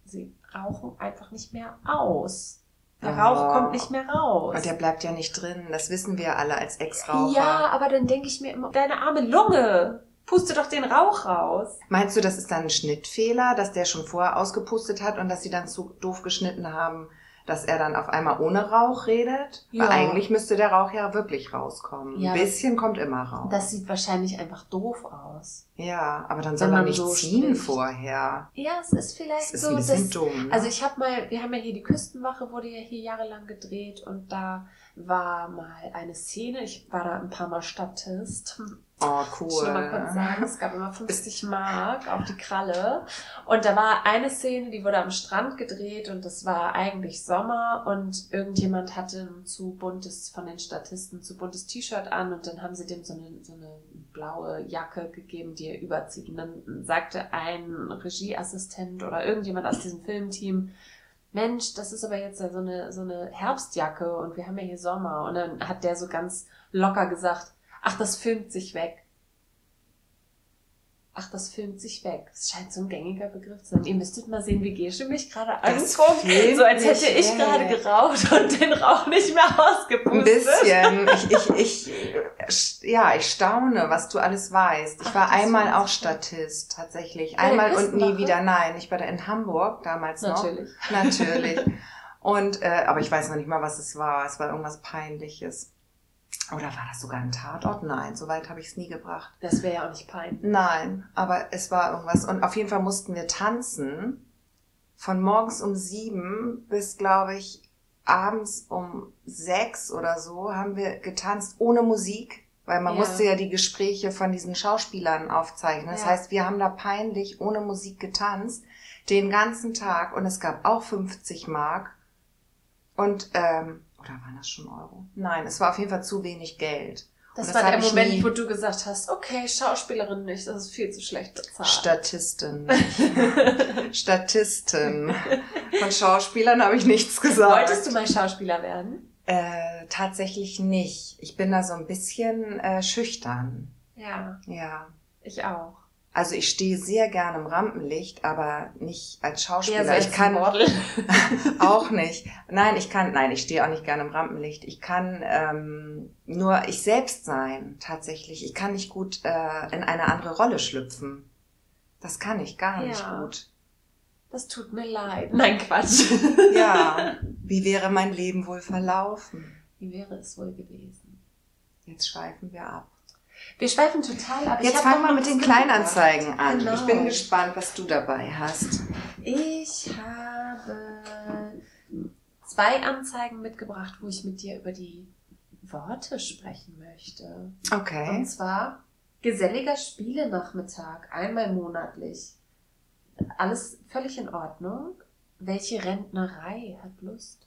A: sie rauchen einfach nicht mehr aus. Der
B: Ja.
A: Rauch kommt nicht mehr raus.
B: Und der bleibt ja nicht drin. Das wissen wir alle als Ex-Raucher.
A: ja, aber dann denke ich mir immer, deine arme Lunge, puste doch den Rauch raus.
B: Meinst du, das ist dann ein Schnittfehler, dass der schon vorher ausgepustet hat und dass sie dann zu doof geschnitten haben, dass er dann auf einmal ohne Rauch redet?
A: Ja.
B: Weil eigentlich müsste der Rauch ja wirklich rauskommen.
A: Ja.
B: Ein bisschen kommt immer raus.
A: Das sieht wahrscheinlich einfach doof aus.
B: ja, aber dann soll er
A: man
B: nicht
A: so
B: ziehen
A: spricht.
B: vorher.
A: Ja, es ist vielleicht
B: ist
A: so,
B: ein bisschen
A: dass,
B: dumm. Ne?
A: also ich habe mal, wir haben ja hier die Küstenwache, wurde ja hier jahrelang gedreht und da war mal eine Szene, ich war da ein paar Mal Statist,
B: oh,
A: Muss ich noch mal kurz
B: cool.
A: sagen, es gab immer 50 Mark auf die Kralle. Und da war eine Szene, die wurde am Strand gedreht und das war eigentlich Sommer und irgendjemand hatte ein zu buntes, von den Statisten, zu buntes T-Shirt an und dann haben sie dem so eine, so eine blaue Jacke gegeben, die er überzieht. Und dann sagte ein Regieassistent oder irgendjemand aus diesem Filmteam, Mensch, das ist aber jetzt so eine, so eine Herbstjacke und wir haben ja hier Sommer. Und dann hat der so ganz locker gesagt, ach, das filmt sich weg. Ach, das filmt sich weg. Das scheint so ein gängiger Begriff zu sein. Ihr müsstet mal sehen, wie Gesche mich gerade anguckt. So als hätte ich
B: weg.
A: gerade geraucht und den Rauch nicht mehr
B: Ein
A: ausgepustet.
B: bisschen. Ich, ich, ich, ja, ich staune, was du alles weißt. Ich
A: Ach,
B: war einmal auch. Statist, tatsächlich. Einmal und nie wieder. Nein, ich war da in Hamburg damals noch.
A: Natürlich.
B: Natürlich. Und, äh, aber ich weiß noch nicht mal, was es war. Es war irgendwas Peinliches. Oder war das sogar ein Tatort? Nein, so weit habe ich es nie gebracht.
A: Das wäre ja auch nicht peinlich.
B: Nein, aber es war irgendwas. Und auf jeden Fall mussten wir tanzen. Von morgens um sieben bis, glaube ich, abends um sechs oder so haben wir getanzt ohne Musik. Weil man
A: Ja.
B: musste ja die Gespräche von diesen Schauspielern aufzeichnen. Das
A: Ja.
B: heißt, wir haben da peinlich ohne Musik getanzt. Den ganzen Tag. Und es gab auch 50 Mark. Und, ähm, oder waren das schon Euro? Nein, es war auf jeden Fall zu wenig Geld.
A: Das,
B: Und
A: war der Moment,
B: nie-
A: wo du gesagt hast, okay, Schauspielerin nicht, das ist viel zu schlecht bezahlt.
B: Statisten. Statisten. Von Schauspielern habe ich nichts gesagt.
A: Wolltest du mal Schauspieler werden?
B: Äh, tatsächlich nicht. Ich bin da so ein bisschen äh, schüchtern.
A: Ja,
B: Ja.
A: ich auch.
B: Also ich stehe sehr gerne im Rampenlicht, aber nicht als Schauspieler.
A: Eher so als
B: ich kann
A: Model.
B: auch nicht. Nein, ich kann, nein, ich stehe auch nicht gerne im Rampenlicht. Ich kann ähm, nur ich selbst sein, tatsächlich. Ich kann nicht gut äh, in eine andere Rolle schlüpfen. Das kann ich gar nicht
A: Ja.
B: gut.
A: Das tut mir leid. Nein, Quatsch.
B: Ja, wie wäre mein Leben wohl verlaufen?
A: Wie wäre es wohl gewesen?
B: Jetzt schweifen wir ab.
A: Wir schweifen total ab.
B: Jetzt fangen wir mit den. Kleinanzeigen an.
A: Genau.
B: Ich bin gespannt, was du dabei hast.
A: Ich habe zwei Anzeigen mitgebracht, wo ich mit dir über die Worte sprechen möchte. Und
B: Okay.
A: zwar geselliger Spielenachmittag, einmal monatlich. Alles völlig in Ordnung. Welche Rentnerei hat Lust?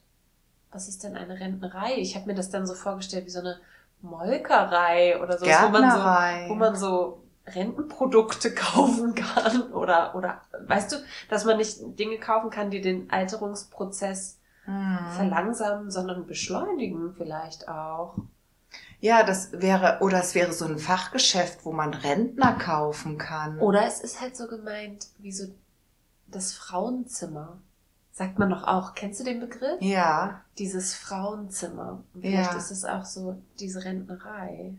A: Was ist denn eine Rentnerei? Ich habe mir das dann so vorgestellt wie so eine Molkerei oder so, wo man so, wo man so Rentenprodukte kaufen kann oder oder weißt du, dass man nicht Dinge kaufen kann, die den Alterungsprozess
B: Hm.
A: verlangsamen, sondern beschleunigen vielleicht auch.
B: Ja, das wäre, oder es wäre so ein Fachgeschäft, wo man Rentner kaufen kann.
A: Oder es ist halt so gemeint wie so das Frauenzimmer. Sagt man doch auch. Kennst du den Begriff?
B: Ja,
A: Dieses Frauenzimmer. Und vielleicht
B: Ja.
A: ist es auch so diese Rentnerei.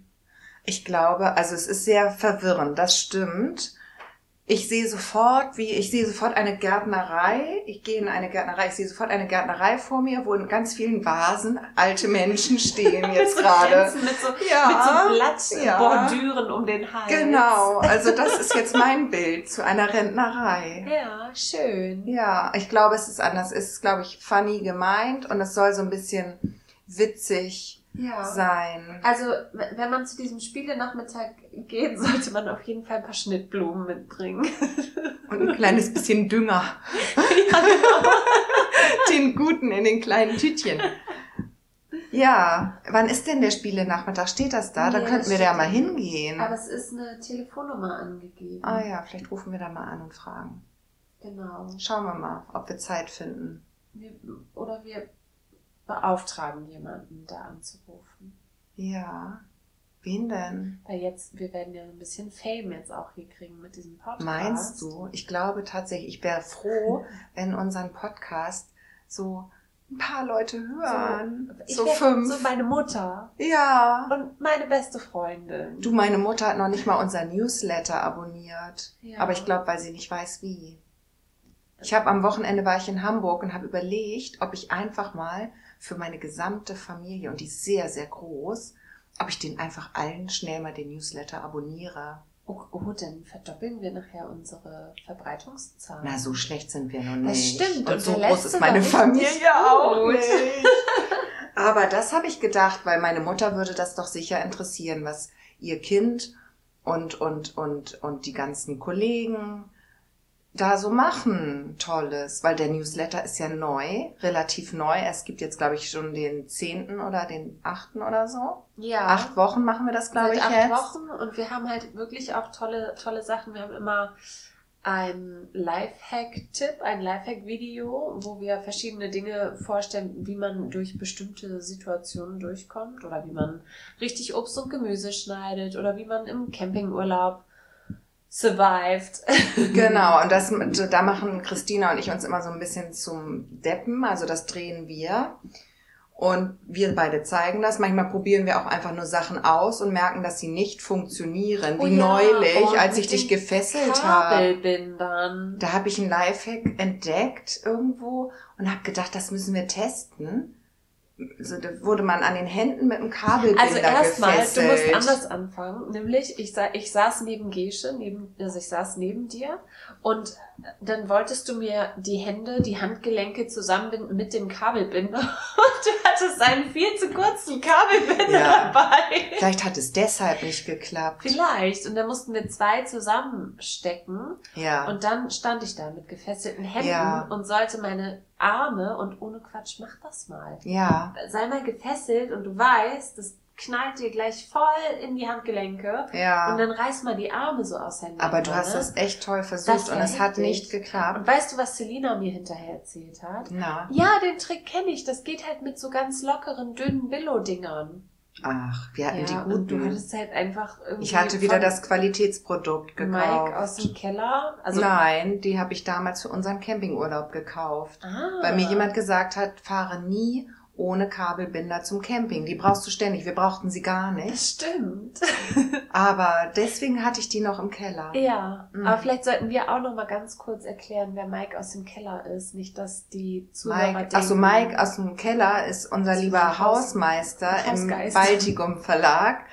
B: ich glaube, also es ist sehr verwirrend, das stimmt. Ich sehe sofort, wie, ich sehe sofort eine Gärtnerei. Ich gehe in eine Gärtnerei, ich sehe sofort eine Gärtnerei vor mir, wo in ganz vielen Vasen alte Menschen stehen jetzt
A: Mit so
B: gerade.
A: Mit so,
B: Ja,
A: mit so
B: ja.
A: Blattbordüren um den Hals.
B: Genau, also das ist jetzt mein Bild zu einer Rentnerei.
A: Ja, schön.
B: Ja, ich glaube, es ist anders. Es ist, glaube ich, funny gemeint und es soll so ein bisschen witzig
A: Ja.
B: sein.
A: Also, wenn man zu diesem Spielenachmittag geht, sollte man auf jeden Fall ein paar Schnittblumen mitbringen.
B: Und ein kleines bisschen Dünger.
A: ja, genau.
B: Den guten in den kleinen Tütchen. Ja, wann ist denn der Spielenachmittag? Steht das da? Dann
A: Nee,
B: könnten wir da mal hingehen.
A: Aber es ist eine Telefonnummer angegeben.
B: Ah ja, vielleicht rufen wir da mal an und fragen.
A: Genau.
B: Schauen wir mal, ob wir Zeit finden.
A: Wir, oder wir beauftragen jemanden, da anzurufen.
B: Ja. Wen denn?
A: Weil jetzt, wir werden ja ein bisschen Fame jetzt auch hier kriegen mit diesem Podcast.
B: Meinst du? Ich glaube tatsächlich, ich wäre froh, wenn unseren Podcast so ein paar Leute hören.
A: Ich
B: So,
A: wär
B: fünf.
A: So meine Mutter
B: ja.
A: und meine beste Freundin.
B: Du, meine Mutter hat noch nicht mal unser Newsletter abonniert.
A: Ja.
B: Aber ich glaube, weil sie nicht weiß, wie. Ich habe am Wochenende war ich in Hamburg und habe überlegt, ob ich einfach mal für meine gesamte Familie, und die ist sehr, sehr groß, ob ich den einfach allen schnell mal den Newsletter abonniere.
A: Oh, oh, dann verdoppeln wir nachher unsere Verbreitungszahlen.
B: Na, so schlecht sind wir noch
A: Das
B: nicht.
A: stimmt,
B: Und
A: und
B: so groß ist meine Familie auch nicht. Aber das habe ich gedacht, weil meine Mutter würde das doch sicher interessieren, was ihr Kind und, und, und, und die ganzen Kollegen da so machen. Tolles. Weil der Newsletter ist ja neu, relativ neu. Es gibt jetzt, glaube ich, schon den zehnten oder den achten oder so.
A: Ja.
B: Acht Wochen machen wir das, glaube ich,
A: acht
B: jetzt.
A: Wochen und wir haben halt wirklich auch tolle, tolle Sachen. Wir haben immer ein Lifehack-Tipp, ein Lifehack-Video, wo wir verschiedene Dinge vorstellen, wie man durch bestimmte Situationen durchkommt oder wie man richtig Obst und Gemüse schneidet oder wie man im Campingurlaub survived.
B: Genau, und das, da machen Christina und ich uns immer so ein bisschen zum Deppen, also das drehen wir. Und wir beide zeigen das. Manchmal probieren wir auch einfach nur Sachen aus und merken, dass sie nicht funktionieren. Wie
A: Oh ja,
B: neulich,
A: und
B: als ich dich gefesselt habe. Da habe ich einen Lifehack entdeckt irgendwo und habe gedacht, das müssen wir testen. So, da wurde man an den Händen mit einem Kabelbinder
A: Also erstmal, du musst anders anfangen. Nämlich, ich, sa ich saß neben Gesche, neben, also ich saß neben dir und dann wolltest du mir die Hände, die Handgelenke zusammenbinden mit dem Kabelbinder und du hattest einen viel zu kurzen Kabelbinder
B: Ja.
A: dabei.
B: Vielleicht hat es deshalb nicht geklappt.
A: Vielleicht. Und dann mussten wir zwei zusammenstecken
B: Ja.
A: und dann stand ich da mit gefesselten Händen
B: Ja.
A: und sollte meine Arme und ohne Quatsch, mach das mal
B: ja.
A: sei mal gefesselt und du weißt, das knallt dir gleich voll in die Handgelenke
B: Ja.
A: und dann reiß mal die Arme so auseinander.
B: Aber du hast
A: ne?
B: das echt toll versucht
A: Das
B: und es hat nicht geklappt.
A: Und weißt du, was Selina mir hinterher erzählt hat?
B: Na,
A: Ja, den Trick kenne ich. Das geht halt mit so ganz lockeren, dünnen Billo-Dingern.
B: ach, wir hatten
A: Ja,
B: die
A: und du
B: guten.
A: hattest halt einfach irgendwie
B: Ich hatte wieder das Qualitätsprodukt
A: Mike aus
B: gekauft.
A: dem Keller. Also,
B: Nein, die habe ich damals für unseren Campingurlaub gekauft.
A: Ah.
B: Weil mir jemand gesagt hat, fahre nie ohne Kabelbinder zum Camping. Die brauchst du ständig. Wir brauchten sie gar nicht.
A: Das stimmt.
B: Aber deswegen hatte ich die noch im Keller.
A: Ja,
B: Mhm.
A: aber vielleicht sollten wir auch noch mal ganz kurz erklären, wer Mike aus dem Keller ist. Nicht, dass die Zuhörer
B: Mike, achso, Mike aus dem Keller ist unser lieber Hausmeister im. Baltikum Verlag.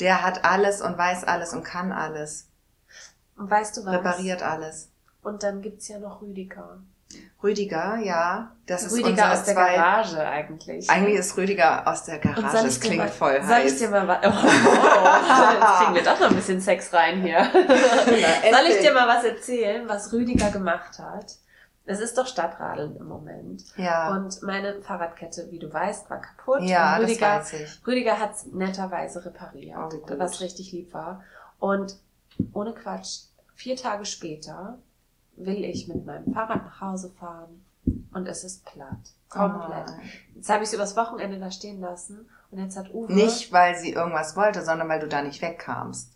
B: Der hat alles und weiß alles und kann alles.
A: Und weißt du was?
B: Repariert alles.
A: Und dann gibt's ja noch Rüdiger.
B: Rüdiger, ja, das ist
A: Rüdiger
B: unser
A: aus der
B: zwei,
A: Garage eigentlich.
B: Eigentlich ist Rüdiger aus der Garage. Das klingt
A: mal,
B: voll
A: Soll ich
B: heiß.
A: dir mal was... Oh, oh, jetzt kriegen wir doch noch ein bisschen Sex rein hier. soll ich dir mal was erzählen, was Rüdiger gemacht hat? Es ist doch Stadtradeln im Moment.
B: Ja,
A: Und meine Fahrradkette, wie du weißt, war kaputt.
B: ja,
A: und
B: das
A: Rüdiger,
B: weiß ich.
A: Rüdiger hat es netterweise repariert,
B: Oh,
A: was richtig lieb war. Und ohne Quatsch, vier Tage später will ich mit meinem Fahrrad nach Hause fahren und es ist platt. Komplett.
B: Nein.
A: Jetzt habe ich es übers Wochenende da stehen lassen und jetzt hat Uwe.
B: Nicht, weil sie irgendwas wollte, sondern weil du da nicht wegkamst.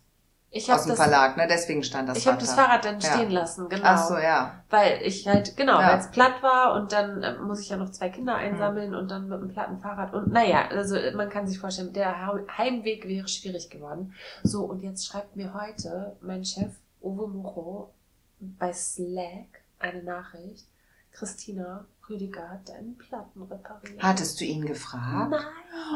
A: ich habe
B: Aus dem
A: das,
B: Verlag, ne? Deswegen stand das
A: ich habe das Fahrrad dann
B: Ja.
A: stehen lassen, genau.
B: Ach so, ja.
A: Weil ich halt, genau,
B: Ja.
A: weil es platt war und dann äh, muss ich ja noch zwei Kinder einsammeln und dann mit einem platten Fahrrad und naja, also äh, man kann sich vorstellen, der Heimweg wäre schwierig geworden. So, und jetzt schreibt mir heute mein Chef Uwe Muro bei Slack eine Nachricht. Christina, Rüdiger hat deinen Platten repariert.
B: Hattest du ihn gefragt?
A: Nein.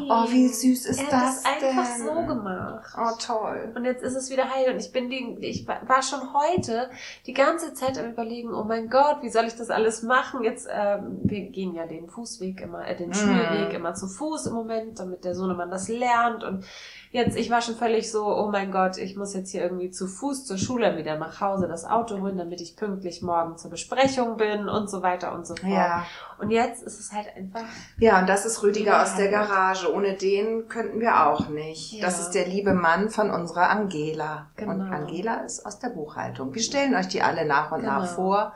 B: Oh, wie süß ist
A: er hat
B: das
A: es einfach
B: denn?
A: so gemacht.
B: Oh, toll.
A: Und jetzt ist es wieder heil. Und ich bin die, ich wa- war schon heute die ganze Zeit am überlegen, oh mein Gott, wie soll ich das alles machen? Jetzt, ähm, wir gehen ja den Fußweg immer, äh, den
B: Mhm.
A: Schulweg immer zu Fuß im Moment, damit der Sohnemann das lernt. Und jetzt, ich war schon völlig so, oh mein Gott, ich muss jetzt hier irgendwie zu Fuß zur Schule wieder nach Hause das Auto holen, damit ich pünktlich morgen zur Besprechung bin und so weiter und so fort.
B: Ja.
A: Und jetzt ist es halt einfach,
B: Ja, und das ist Rüdiger aus der Garage. Ohne den könnten wir auch nicht.
A: Ja.
B: Das ist der liebe Mann von unserer Angela. Und
A: Genau.
B: Angela ist aus der Buchhaltung. Wir stellen euch die alle nach und nach
A: Genau.
B: vor.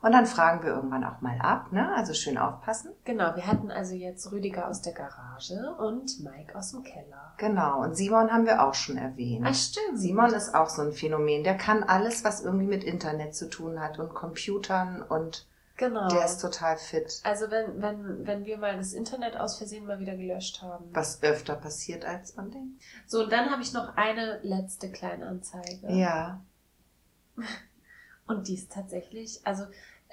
B: Und dann fragen wir irgendwann auch mal ab, ne? Also schön aufpassen.
A: genau, wir hatten also jetzt Rüdiger aus der Garage und Mike aus dem Keller.
B: Genau. Und Simon haben wir auch schon erwähnt.
A: Ah, stimmt.
B: Simon ist auch so ein Phänomen. Der kann alles, was irgendwie mit Internet zu tun hat und Computern und
A: Genau.
B: der ist total fit.
A: also wenn, wenn, wenn wir mal das Internet aus Versehen mal wieder gelöscht haben.
B: Was öfter passiert als man denkt.
A: So, und dann habe ich noch eine letzte kleine Anzeige.
B: Ja.
A: Und die ist tatsächlich, also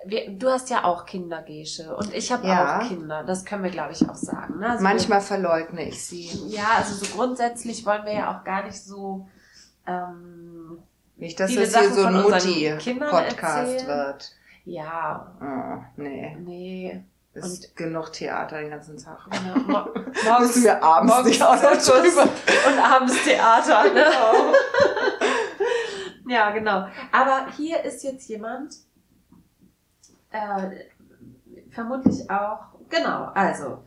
A: wir, du hast ja auch Kinder, Gesche. Und ich habe
B: Ja.
A: auch Kinder. Das können wir, glaube ich, auch sagen. Ne? Also
B: Manchmal verleugne ich sie.
A: Wir, ja, also so grundsätzlich wollen wir ja auch gar nicht so ähm,
B: Nicht, dass
A: Viele
B: das hier so ein Mutti-Podcast wird.
A: Ja,
B: Oh, nee.
A: nee.
B: Ist genug Theater den ganzen Tag.
A: Genau. Mo
B: Müssen
A: morgens
B: wir abends
A: morgens Zirkus
B: drüber.
A: und abends Theater. Ne? ja, genau. Aber hier ist jetzt jemand, äh, vermutlich auch, genau, also,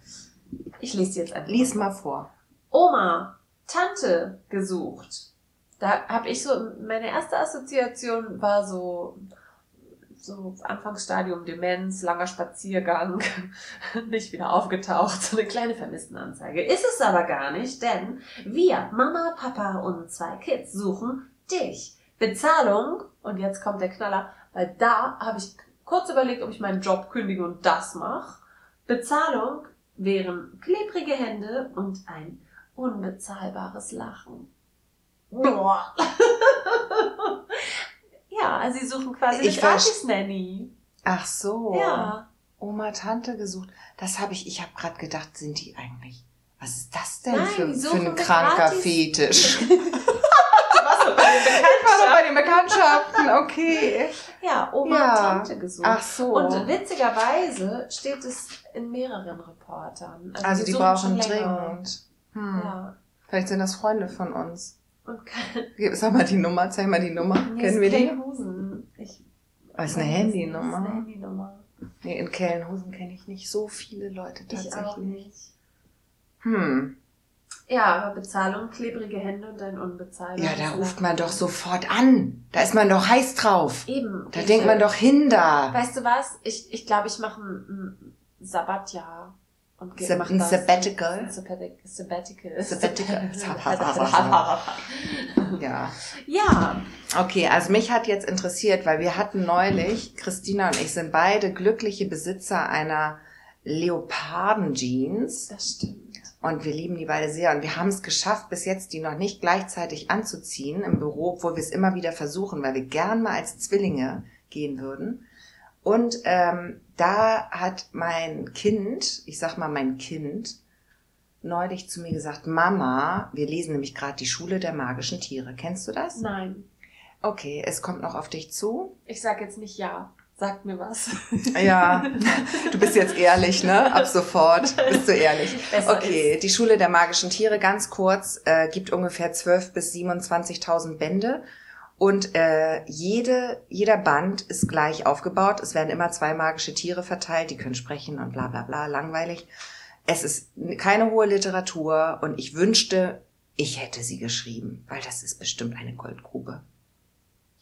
A: ich lese jetzt einfach.
B: Lies mal vor.
A: Oma, Tante gesucht. Da habe ich so, meine erste Assoziation war so, so Anfangsstadium Demenz, langer Spaziergang, nicht wieder aufgetaucht, so eine kleine Vermisstenanzeige. Ist es aber gar nicht, denn wir, Mama, Papa und zwei Kids suchen dich. Bezahlung, und jetzt kommt der Knaller, weil da habe ich kurz überlegt, ob ich meinen Job kündige und das mache. Bezahlung wären klebrige Hände und ein unbezahlbares Lachen. Boah. ja, also sie suchen quasi
B: Ich
A: eine Gratis-Nanny.
B: Ach so.
A: Ja.
B: Oma, Tante gesucht. Das habe ich, ich habe gerade gedacht, sind die eigentlich, was ist das denn
A: Nein,
B: für,
A: die
B: für ein kranker Fetisch? Ich war doch bei den Bekanntschaften, okay.
A: Ja, Oma
B: Ja.
A: und Tante gesucht.
B: Ach so.
A: Und witzigerweise steht es in mehreren Reportern.
B: also die
A: suchen
B: brauchen dringend. Hm.
A: Ja.
B: Vielleicht sind das Freunde von uns.
A: Und
B: Gib- Sag mal die Nummer, zeig mal die Nummer.
A: Nee,
B: Kennen wir die?
A: Kellenhusen. Ich
B: Das ist eine
A: weiß nicht. Das ist
B: Handynummer.
A: eine Handynummer.
B: Nee, in Kellenhusen kenne ich nicht so viele Leute
A: Ich auch
B: tatsächlich.
A: nicht.
B: Hm.
A: Ja, aber Bezahlung, klebrige Hände und ein unbezahlbares
B: Ja, da ruft man doch sofort an. Da ist man doch heiß drauf.
A: Eben.
B: Da denkt man doch hin da.
A: Weißt du was? Ich ich, glaube, ich mache ein, ein Sabbatjahr. Und
B: Sab-
A: mach
B: ein. Sabbatical?
A: Ein Sabbatic- Sabbatical.
B: Sabbatical. Ja.
A: ja,
B: Okay, also mich hat jetzt interessiert, weil wir hatten neulich, Christina und ich sind beide glückliche Besitzer einer Leoparden-Jeans.
A: Das stimmt.
B: Und wir lieben die beide sehr. Und wir haben es geschafft, bis jetzt die noch nicht gleichzeitig anzuziehen im Büro, obwohl wir es immer wieder versuchen, weil wir gern mal als Zwillinge gehen würden. Und ähm, da hat mein Kind, ich sag mal mein Kind, neulich zu mir gesagt, Mama, wir lesen nämlich gerade die Schule der magischen Tiere. Kennst du das?
A: Nein.
B: Okay, es kommt noch auf dich zu.
A: Ich sag jetzt nicht ja. Sagt mir was.
B: Ja, du bist jetzt ehrlich, ne? Ab sofort bist du ehrlich.
A: Besser
B: Okay, die Schule der magischen Tiere, ganz kurz, äh, gibt ungefähr 12.000 bis 27.000 Bände. Und äh, jede, jeder Band ist gleich aufgebaut. Es werden immer zwei magische Tiere verteilt, die können sprechen und bla bla bla, langweilig. Es ist keine hohe Literatur und ich wünschte, ich hätte sie geschrieben, weil das ist bestimmt eine Goldgrube.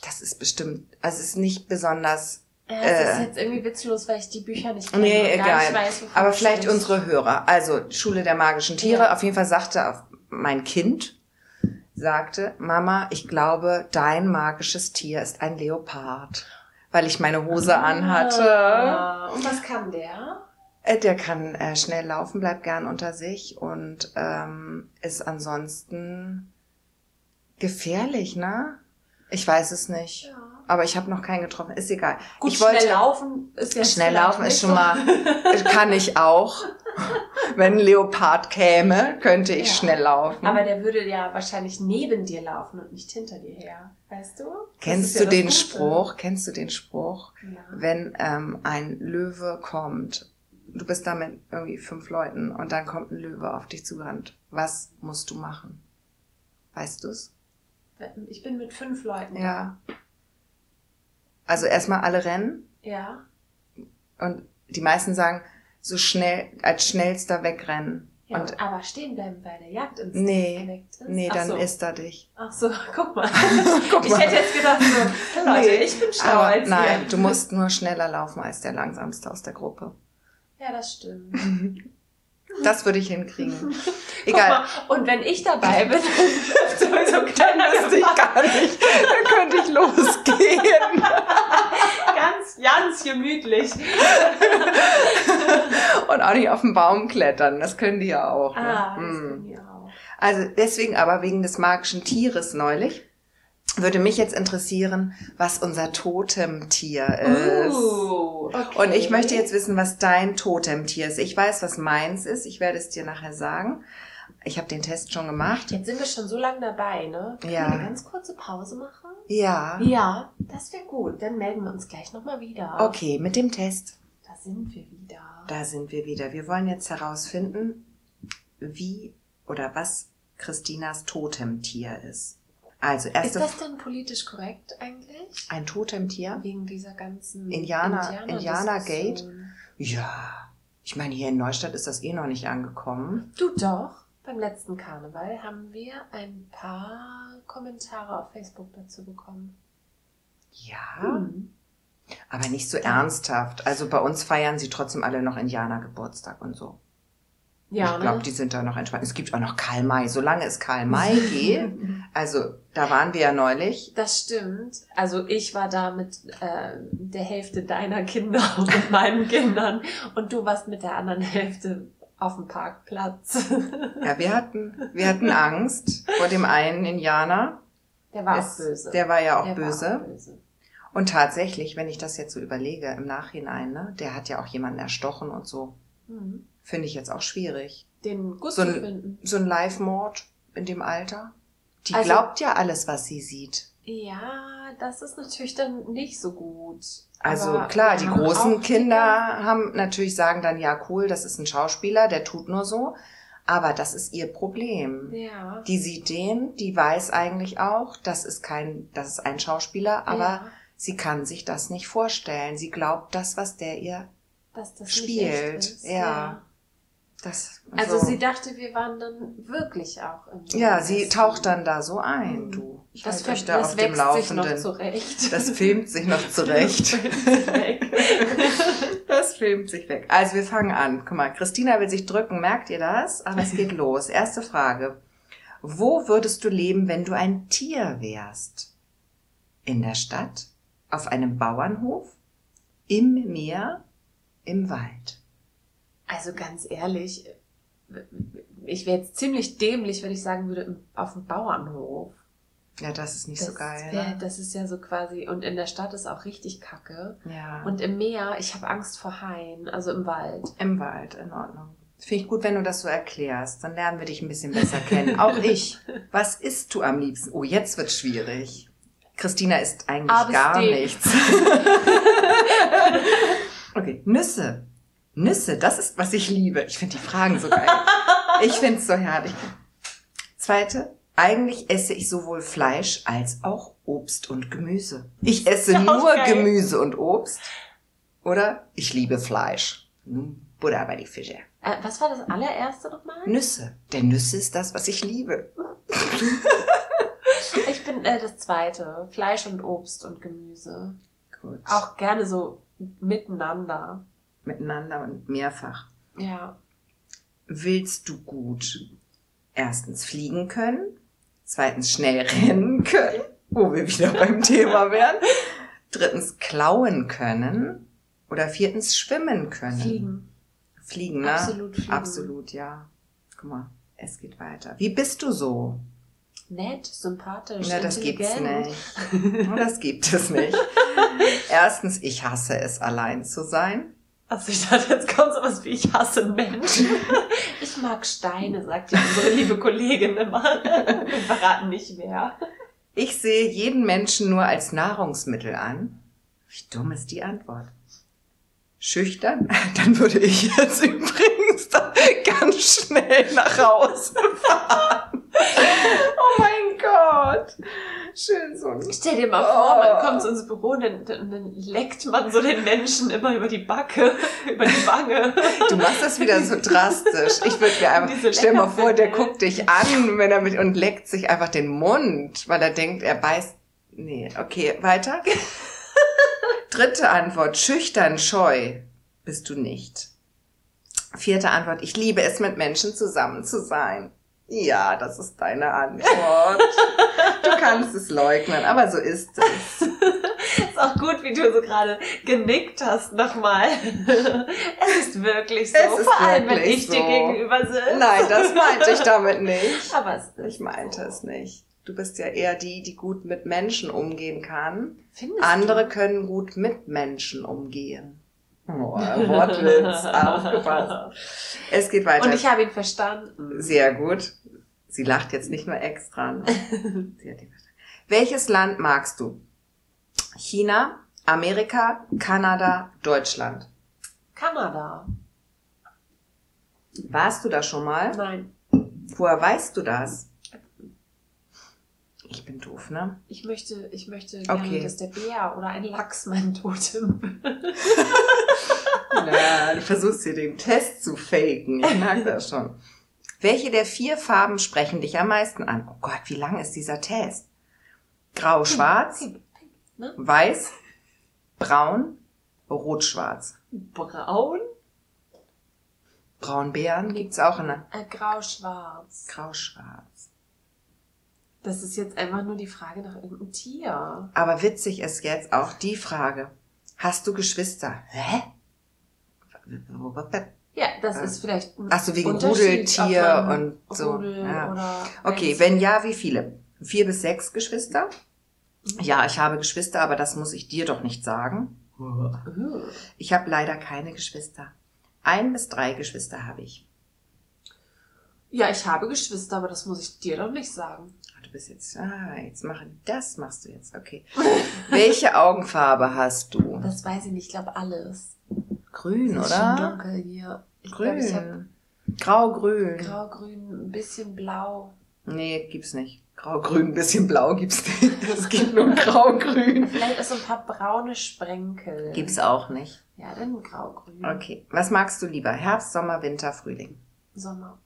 B: Das ist bestimmt, also es ist nicht besonders
A: Ja, es ist
B: Äh.
A: jetzt irgendwie witzlos, weil ich die Bücher nicht kenne
B: Nee, egal.
A: nicht weiß,
B: Aber vielleicht unsere Hörer. Also Schule der magischen Tiere.
A: Ja.
B: Auf jeden Fall sagte mein Kind, sagte, Mama, ich glaube, dein magisches Tier ist ein Leopard. Weil ich meine Hose anhatte.
A: Ah, Und was kann der?
B: Äh, Der kann äh, schnell laufen, bleibt gern unter sich und ähm, ist ansonsten gefährlich, ne? Ich weiß es nicht.
A: Ja.
B: Aber ich habe noch keinen getroffen. Ist egal.
A: Gut,
B: ich wollte
A: schnell laufen ist jetzt
B: Schnell laufen ist schon mal, kann ich auch. Wenn ein Leopard käme, könnte ich
A: Ja.
B: schnell laufen.
A: Aber der würde ja wahrscheinlich neben dir laufen und nicht hinter dir her. Weißt du?
B: Kennst
A: ja
B: du
A: das
B: den. Spruch? Kennst du den Spruch?
A: Ja.
B: Wenn ähm, ein Löwe kommt, du bist da mit irgendwie fünf Leuten und dann kommt ein Löwe auf dich zugerannt. Was musst du machen? Weißt du's?
A: Ich bin mit fünf Leuten.
B: Ja. Also erstmal alle rennen
A: Ja.
B: und die meisten sagen, so schnell, als schnellster wegrennen.
A: ja
B: und
A: aber stehen bleiben, weil der
B: Nee,
A: geweckt ist.
B: nee,
A: Ach
B: dann
A: so.
B: isst er dich.
A: Ach so, guck mal.
B: Guck
A: ich
B: mal.
A: hätte jetzt gedacht so, Leute,
B: Nee,
A: ich bin schlauer als
B: nein, du musst nur schneller laufen als der langsamste aus der Gruppe.
A: Ja, das stimmt.
B: Das würde ich hinkriegen. Egal.
A: mal, und wenn ich dabei bin, dann
B: Wüsste ich gar nicht. Dann könnte ich losgehen.
A: Ganz, ganz gemütlich.
B: Und auch nicht auf den Baum klettern. Das können die ja auch. Ne?
A: Ah, das
B: Hm.
A: können die auch.
B: Also deswegen aber wegen des magischen Tieres neulich würde mich jetzt interessieren, was unser Totemtier ist.
A: Uh, okay.
B: Und ich möchte jetzt wissen, was dein Totemtier ist. Ich weiß, was meins ist. Ich werde es dir nachher sagen. Ich habe den Test schon gemacht.
A: Jetzt sind wir schon so lange dabei, ne? Können
B: Ja.
A: wir eine ganz kurze Pause machen?
B: Ja.
A: Ja, das wäre gut. Dann melden wir uns gleich nochmal wieder.
B: Okay, mit dem Test.
A: Da sind wir wieder.
B: Da sind wir wieder. Wir wollen jetzt herausfinden, wie oder was Christinas Totemtier ist. Also,
A: Ist
B: erste
A: das denn politisch korrekt eigentlich?
B: ein Totemtier?
A: Wegen dieser ganzen
B: Indianer- Indianer-Gate?
A: Diskussion.
B: Ja. Ich meine, hier in Neustadt ist das eh noch nicht angekommen.
A: Du doch. Beim letzten Karneval haben wir ein paar Kommentare auf Facebook dazu bekommen.
B: Ja.
A: Hm.
B: Aber nicht so ernsthaft. Also bei uns feiern sie trotzdem alle noch Indianergeburtstag und so.
A: Ja,
B: ich glaube,
A: ne?
B: die sind da noch entspannt. Es gibt auch noch Karl May. Solange es Karl May geht, also da waren wir ja neulich.
A: Das stimmt. Also ich war da mit äh, der Hälfte deiner Kinder und mit meinen Kindern und du warst mit der anderen Hälfte auf dem Parkplatz.
B: Ja, wir hatten, wir hatten Angst vor dem einen Indianer.
A: Der war
B: Es-
A: auch böse.
B: Der war ja auch böse.
A: War auch böse.
B: Und tatsächlich, wenn ich das jetzt so überlege im Nachhinein, ne, der hat ja auch jemanden erstochen und so.
A: Mhm.
B: Finde ich jetzt auch schwierig.
A: Den gut
B: So
A: zu
B: ein-
A: finden.
B: So ein Live-Mord in dem Alter. Die
A: Also-
B: glaubt ja alles, was sie sieht.
A: Ja, das ist natürlich dann nicht so gut.
B: Also
A: Aber
B: klar, die großen Kinder haben natürlich sagen dann, ja cool, das ist ein Schauspieler, der tut nur so. Aber das ist ihr Problem.
A: Ja.
B: Die sieht den, die weiß eigentlich auch, das ist kein, das ist ein Schauspieler, aber
A: ja,
B: sie kann sich das nicht vorstellen. Sie glaubt das, was der ihr,
A: das
B: spielt,
A: ist.
B: ja. Das.
A: Also
B: so.
A: sie dachte, wir waren dann wirklich auch im
B: ja, sie taucht dann da so ein,
A: Mhm.
B: du. Ich
A: Das,
B: euch
A: ver-
B: da
A: das
B: auf dem
A: wächst sich noch
B: Laufenden.
A: zurecht.
B: Das filmt sich noch zurecht. Das filmt sich weg. Also wir fangen an. Guck mal, Christina will sich drücken, merkt ihr das? Aber es geht los. Erste Frage. Wo würdest du leben, wenn du ein Tier wärst? In der Stadt? Auf einem Bauernhof? Im Meer? Im Wald?
A: Also ganz ehrlich, ich wäre jetzt ziemlich dämlich, wenn ich sagen würde, auf dem Bauernhof.
B: Ja, das ist nicht
A: das
B: so geil.
A: Wär,
B: ne?
A: Das ist ja so quasi, und in der Stadt ist auch richtig kacke.
B: Ja.
A: Und im Meer, ich habe Angst vor Haien, also im Wald.
B: Im Wald, in Ordnung. Finde ich gut, wenn du das so erklärst. Dann lernen wir dich ein bisschen besser kennen. Auch ich. Was isst du am liebsten? Oh, jetzt wird's schwierig. Christina isst eigentlich
A: Aber
B: gar nichts. okay, Nüsse. Nüsse, das ist, was ich liebe. Ich finde die Fragen so geil. Ich finde es so herrlich. Zweite, eigentlich esse ich sowohl Fleisch als auch Obst und Gemüse. Ich esse nur
A: geil.
B: Gemüse und Obst. Oder ich liebe Fleisch. Nun, Buddha bei die Fische.
A: Äh, was war das allererste nochmal?
B: Nüsse. Denn Nüsse ist das, was ich liebe.
A: Ich bin äh, das zweite. Fleisch und Obst und Gemüse.
B: Gut.
A: Auch gerne so miteinander.
B: Miteinander und mehrfach.
A: Ja.
B: Willst du gut erstens fliegen können, zweitens schnell rennen können, wo wir wieder beim Thema wären, drittens klauen können oder viertens schwimmen können?
A: Fliegen.
B: Fliegen, ne?
A: Absolut fliegen.
B: Absolut, ja. Guck mal, es geht weiter. Wie bist du so?
A: Nett, sympathisch,
B: Na, das gibt's nicht. Das gibt es nicht. Erstens, ich hasse es, allein zu sein.
A: Also ich dachte, jetzt kommt sowas wie, ich hasse Menschen. Ich mag Steine, sagt ja unsere liebe Kollegin immer. Wir verraten nicht mehr.
B: Ich sehe jeden Menschen nur als Nahrungsmittel an. Wie dumm ist die Antwort? Schüchtern? Dann würde ich jetzt übrigens ganz schnell nach Hause fahren. Oh mein Gott. Schön so.
A: Stell dir mal vor, man
B: Oh.
A: kommt zu uns Büro und dann, dann, dann leckt man so den Menschen immer über die Backe, über die Wange.
B: Du machst das wieder so drastisch. Ich würde mir einfach,
A: Diese
B: stell mal vor, der guckt dich an, wenn er mit und leckt sich einfach den Mund, weil er denkt, er beißt. Nee, okay, weiter. Dritte Antwort, schüchtern, scheu bist du nicht. Vierte Antwort, ich liebe es, mit Menschen zusammen zu sein. Ja, das ist deine Antwort. Du kannst es leugnen, aber so ist es.
A: Ist auch gut, wie du so gerade genickt hast nochmal. Es ist wirklich so,
B: Es ist
A: vor allem wenn ich dir
B: so.
A: gegenüber sitze.
B: Nein, das meinte ich damit nicht.
A: Aber es ist
B: Ich meinte
A: so.
B: es nicht. Du bist ja eher die, die gut mit Menschen umgehen kann.
A: Findest
B: Andere
A: du?
B: können gut mit Menschen umgehen. Oh, Wortwitz, aufgepasst. Es geht weiter.
A: Und ich habe ihn verstanden.
B: Sehr gut. Sie lacht jetzt nicht nur extra. ne? Welches Land magst du? China, Amerika, Kanada, Deutschland.
A: Kanada.
B: Warst du da schon mal?
A: Nein,
B: Woher weißt du das? Ich bin doof, ne?
A: ich möchte, ich möchte gerne,
B: Okay.
A: dass der Bär oder ein Lachs mein Totem.
B: Ja, du versuchst hier den Test zu faken. Ich merke das schon. Welche der vier Farben sprechen dich am meisten an? Oh Gott, wie lang ist dieser Test? Grau, schwarz,
A: Pink, pink, ne?
B: weiß, braun, rot, schwarz.
A: Braun?
B: Braunbären gibt's auch in der
A: Äh, Grau-schwarz.
B: Grau, schwarz.
A: Das ist jetzt einfach nur die Frage nach irgendeinem Tier.
B: Aber witzig ist jetzt auch die Frage. Hast du Geschwister? Hä?
A: Ja, das ist vielleicht ein
B: Ach so, wegen Rudeltier und so.
A: Rudel
B: Ja.
A: oder
B: Okay, wenn ja, wie viele? Vier bis sechs Geschwister? Ja, ich habe Geschwister, aber das muss ich dir doch nicht sagen.
A: Uh.
B: Ich habe leider keine Geschwister. Ein bis drei Geschwister habe ich.
A: Ja, ich habe Geschwister, aber das muss ich dir doch nicht sagen.
B: Du bist jetzt, ah, jetzt mache, das machst du jetzt, okay. Welche Augenfarbe hast du?
A: Das weiß ich nicht, ich glaube alles.
B: Grün,
A: Das ist schon
B: oder?
A: dunkel hier. Ich
B: Grün. Grau-grün.
A: grau-grün, ein bisschen blau.
B: Nee, gibt's nicht. Grau-grün, ein bisschen blau gibt's nicht. Es gibt nur grau-grün.
A: Vielleicht ist so ein paar braune Sprenkel.
B: Gibt's auch nicht.
A: Ja, dann grau-grün.
B: Okay. Was magst du lieber? Herbst, Sommer, Winter, Frühling?
A: Sommer.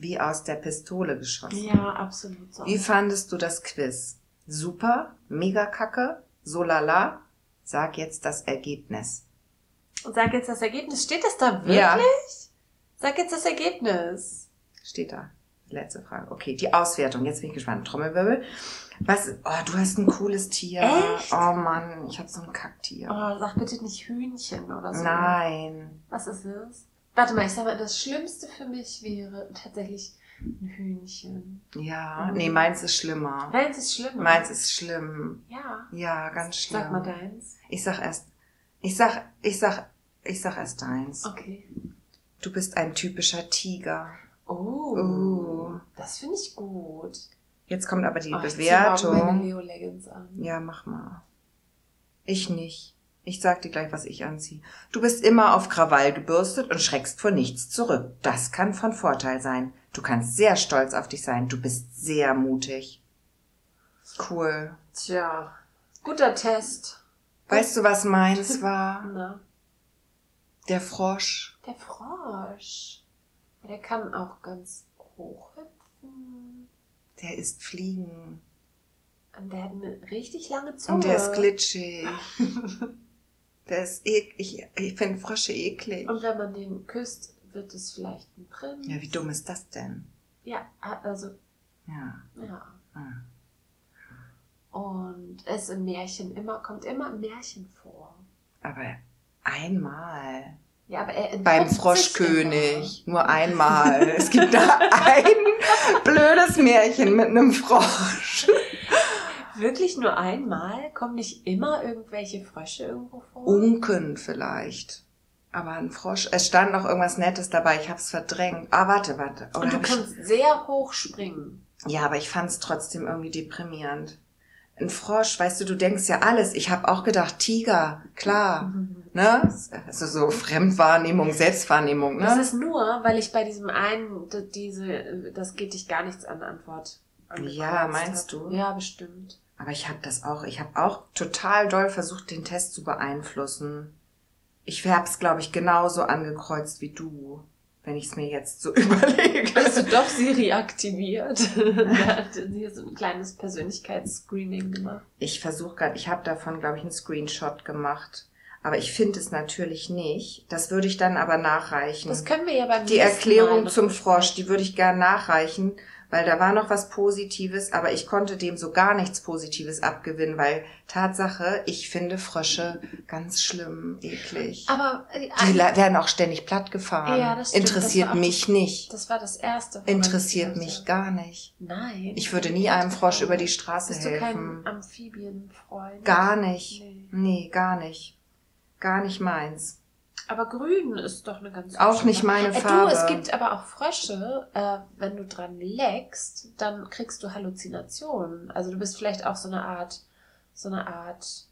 B: Wie aus der Pistole geschossen.
A: Ja, absolut Sommer.
B: Wie fandest du das Quiz? Super, mega kacke, so lala. Sag jetzt das Ergebnis.
A: Und sag jetzt das Ergebnis. Steht das da wirklich?
B: Ja.
A: Sag jetzt das Ergebnis.
B: Steht da. Letzte Frage. Okay, die Auswertung. Jetzt bin ich gespannt. Trommelwirbel. Was? Oh, du hast ein cooles Tier.
A: Echt?
B: Oh Mann, ich habe so ein Kacktier.
A: Oh, sag bitte nicht Hühnchen oder so.
B: Nein.
A: Was ist es? Warte mal, ich sag mal, das Schlimmste für mich wäre tatsächlich ein Hühnchen.
B: Ja,
A: Mhm.
B: nee, meins ist schlimmer.
A: Meins ist schlimmer.
B: Meins ist schlimm.
A: Ja.
B: Ja, ganz schlimm.
A: Sag mal deins.
B: Ich sag erst, ich sag, ich sag, ich sag erst deins.
A: Okay.
B: Du bist ein typischer Tiger.
A: Oh.
B: Oh.
A: Das finde ich gut.
B: Jetzt kommt aber die
A: Oh, ich zieh morgen meine
B: Bewertung.
A: Leo Leggings an.
B: Ja, mach mal. Ich nicht. Ich sag dir gleich, was ich anziehe. Du bist immer auf Krawall gebürstet und schreckst vor nichts zurück. Das kann von Vorteil sein. Du kannst sehr stolz auf dich sein. Du bist sehr mutig. Cool.
A: Tja. Guter Test.
B: Weißt du, was meins war?
A: Na,
B: Der Frosch.
A: der Frosch. Der kann auch ganz hoch hüpfen.
B: Der isst Fliegen.
A: Und der hat eine richtig lange Zunge.
B: Und der ist glitschig. Der ist ek ich, ich finde Frösche eklig.
A: Und wenn man den küsst, wird es vielleicht ein Prinz.
B: Ja, wie dumm ist das denn?
A: Ja, also,
B: Ja.
A: ja.
B: Hm.
A: Und es im Märchen immer, kommt immer im Märchen vor.
B: Aber einmal.
A: Ja, aber er
B: Beim Froschkönig. Nur einmal. Es gibt da ein blödes Märchen mit einem Frosch.
A: Wirklich nur einmal? Kommen nicht immer irgendwelche Frösche irgendwo vor?
B: Unken vielleicht. Aber ein Frosch. Es stand noch irgendwas Nettes dabei. Ich hab's verdrängt. Ah, warte, warte. Oder
A: Und du
B: hab ich,
A: kannst sehr hoch springen.
B: ja, aber ich fand's trotzdem irgendwie deprimierend. Ein Frosch, weißt du, du denkst ja alles. Ich habe auch gedacht, Tiger, klar. Ne? Also so Fremdwahrnehmung, Selbstwahrnehmung,
A: Das
B: ne?
A: ist nur, weil ich bei diesem einen, diese, das geht dich gar nichts an Antwort.
B: Ja, meinst
A: hab.
B: du?
A: Ja, bestimmt.
B: Aber ich habe das auch, ich habe auch total doll versucht, den Test zu beeinflussen. Ich hab's, glaube ich, genauso angekreuzt wie du, wenn ich es mir jetzt so überlege.
A: Hast du doch Siri aktiviert? Der hat hier so ein kleines Persönlichkeitsscreening gemacht.
B: Ich versuche gerade, ich habe davon, glaube ich, einen Screenshot gemacht. Aber ich finde es natürlich nicht. Das würde ich dann aber nachreichen.
A: Das können wir ja beim
B: die Erklärung
A: Mal
B: zum Frosch, die würde ich gern nachreichen, weil da war noch was Positives, aber ich konnte dem so gar nichts Positives abgewinnen, weil Tatsache, ich finde Frösche ganz schlimm, eklig.
A: Aber äh,
B: Die werden auch ständig plattgefahren.
A: Ja, das stimmt,
B: Interessiert
A: das
B: mich nicht.
A: das war das erste.
B: Interessiert
A: ich
B: mich gar nicht.
A: Nein.
B: Ich würde nie einem Frosch über die Straße
A: Bist du
B: helfen.
A: kein Amphibienfreund?
B: Gar nicht.
A: Nee.
B: Nee, gar nicht. Gar nicht meins.
A: Aber grün ist doch eine ganz
B: Auch nicht meine
A: Äh,
B: Farbe.
A: Du, es gibt aber auch Frösche, äh, wenn du dran leckst, dann kriegst du Halluzinationen. Also du bist vielleicht auch so eine Art, so eine Art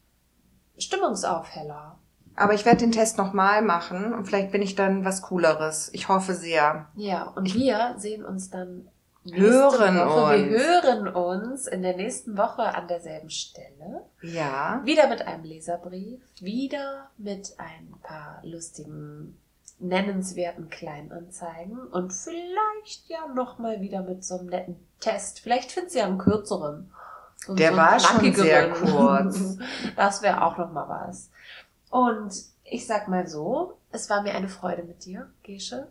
A: Stimmungsaufheller.
B: Aber ich werde den Test nochmal machen und vielleicht bin ich dann was Cooleres. Ich hoffe sehr.
A: Ja, und wir sehen uns dann
B: Hören
A: Woche.
B: uns.
A: Wir hören uns in der nächsten Woche an derselben Stelle.
B: Ja.
A: Wieder mit einem Leserbrief, wieder mit ein paar lustigen, nennenswerten Kleinanzeigen und vielleicht ja nochmal wieder mit so einem netten Test. Vielleicht findest du ja einen kürzeren. So-
B: Der
A: so
B: war schon sehr kurz.
A: Das wäre auch nochmal was. Und ich sag mal so, es war mir eine Freude mit dir, Gesche.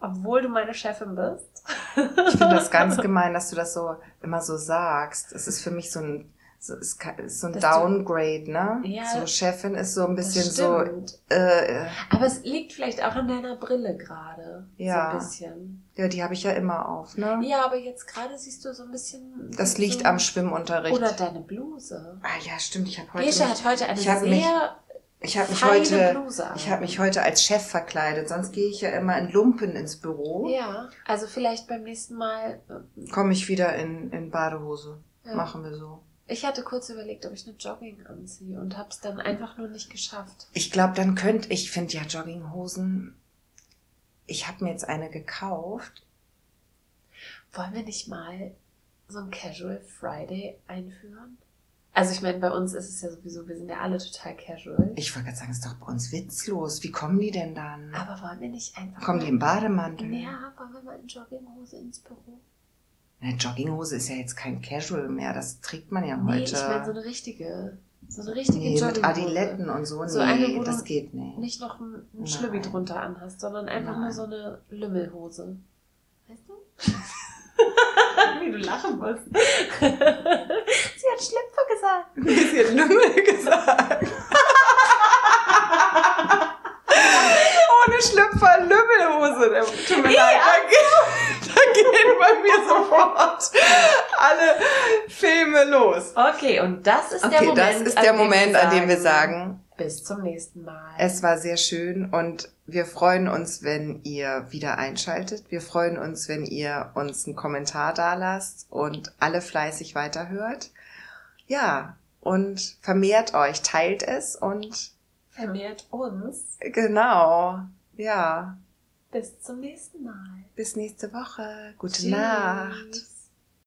A: Obwohl du meine Chefin bist.
B: Ich finde das ganz gemein, dass du das so immer so sagst. Es ist für mich so ein, so, ist ist so ein
A: Dass du-
B: Downgrade, ne?
A: Ja,
B: so Chefin ist so ein bisschen so, äh,
A: Aber es liegt vielleicht auch an deiner Brille gerade.
B: Ja.
A: So ein bisschen.
B: ja, die habe ich ja immer auf, ne?
A: Ja, aber jetzt gerade siehst du so ein bisschen.
B: Das
A: so,
B: liegt am Schwimmunterricht.
A: Oder deine Bluse.
B: ah ja, stimmt, ich habe heute
A: Gesche hat heute eine sehr
B: ich habe mich heute ich habe mich heute als Chef verkleidet, sonst gehe ich ja immer in Lumpen ins Büro.
A: Ja, also vielleicht beim nächsten Mal. äh,
B: Komme ich wieder in, in Badehose.
A: Ja.
B: Machen wir so.
A: Ich hatte kurz überlegt, ob ich eine Jogging anziehe und habe es dann einfach nur nicht geschafft.
B: Ich glaube, dann könnte ich finde ja Jogginghosen. Ich habe mir jetzt eine gekauft.
A: Wollen wir nicht mal so ein Casual Friday einführen? Also ich meine, bei uns ist es ja sowieso, wir sind ja alle total casual.
B: Ich wollte gerade sagen, ist doch bei uns witzlos. Wie kommen die denn dann?
A: Aber wollen wir nicht einfach
B: Kommen die im Bademantel?
A: Ja, wollen wir mal in Jogginghose ins Büro?
B: Eine Jogginghose ist ja jetzt kein Casual mehr. Das trägt man ja
A: Nee,
B: heute.
A: ich meine so eine richtige, so eine richtige
B: nee, mit
A: Jogginghose.
B: Adiletten und so.
A: So
B: nee,
A: eine, wo
B: das geht nicht.
A: Nicht noch ein, ein. Schlübbi drunter anhast, sondern einfach
B: Nein.
A: nur so eine Lümmelhose. Weißt du? Wie du lachen musst. Sie hat Schlüpfer gesagt.
B: Sie hat Lümmel gesagt. Ohne Schlüpfer Lümmel Pickelhose. Tut mir leid, da, da gehen bei mir sofort alle Filme los.
A: Okay, und das ist der
B: Okay,
A: Moment,
B: das ist der
A: an dem
B: Moment,
A: wir
B: an dem wir sagen,
A: bis zum nächsten Mal.
B: es war sehr schön und wir freuen uns, wenn ihr wieder einschaltet. Wir freuen uns, wenn ihr uns einen Kommentar da lasst und alle fleißig weiterhört. Ja, und vermehrt euch, teilt es und
A: Vermehrt uns.
B: genau, ja,
A: Bis zum nächsten Mal.
B: bis nächste Woche. Gute
A: Tschüss.
B: Nacht.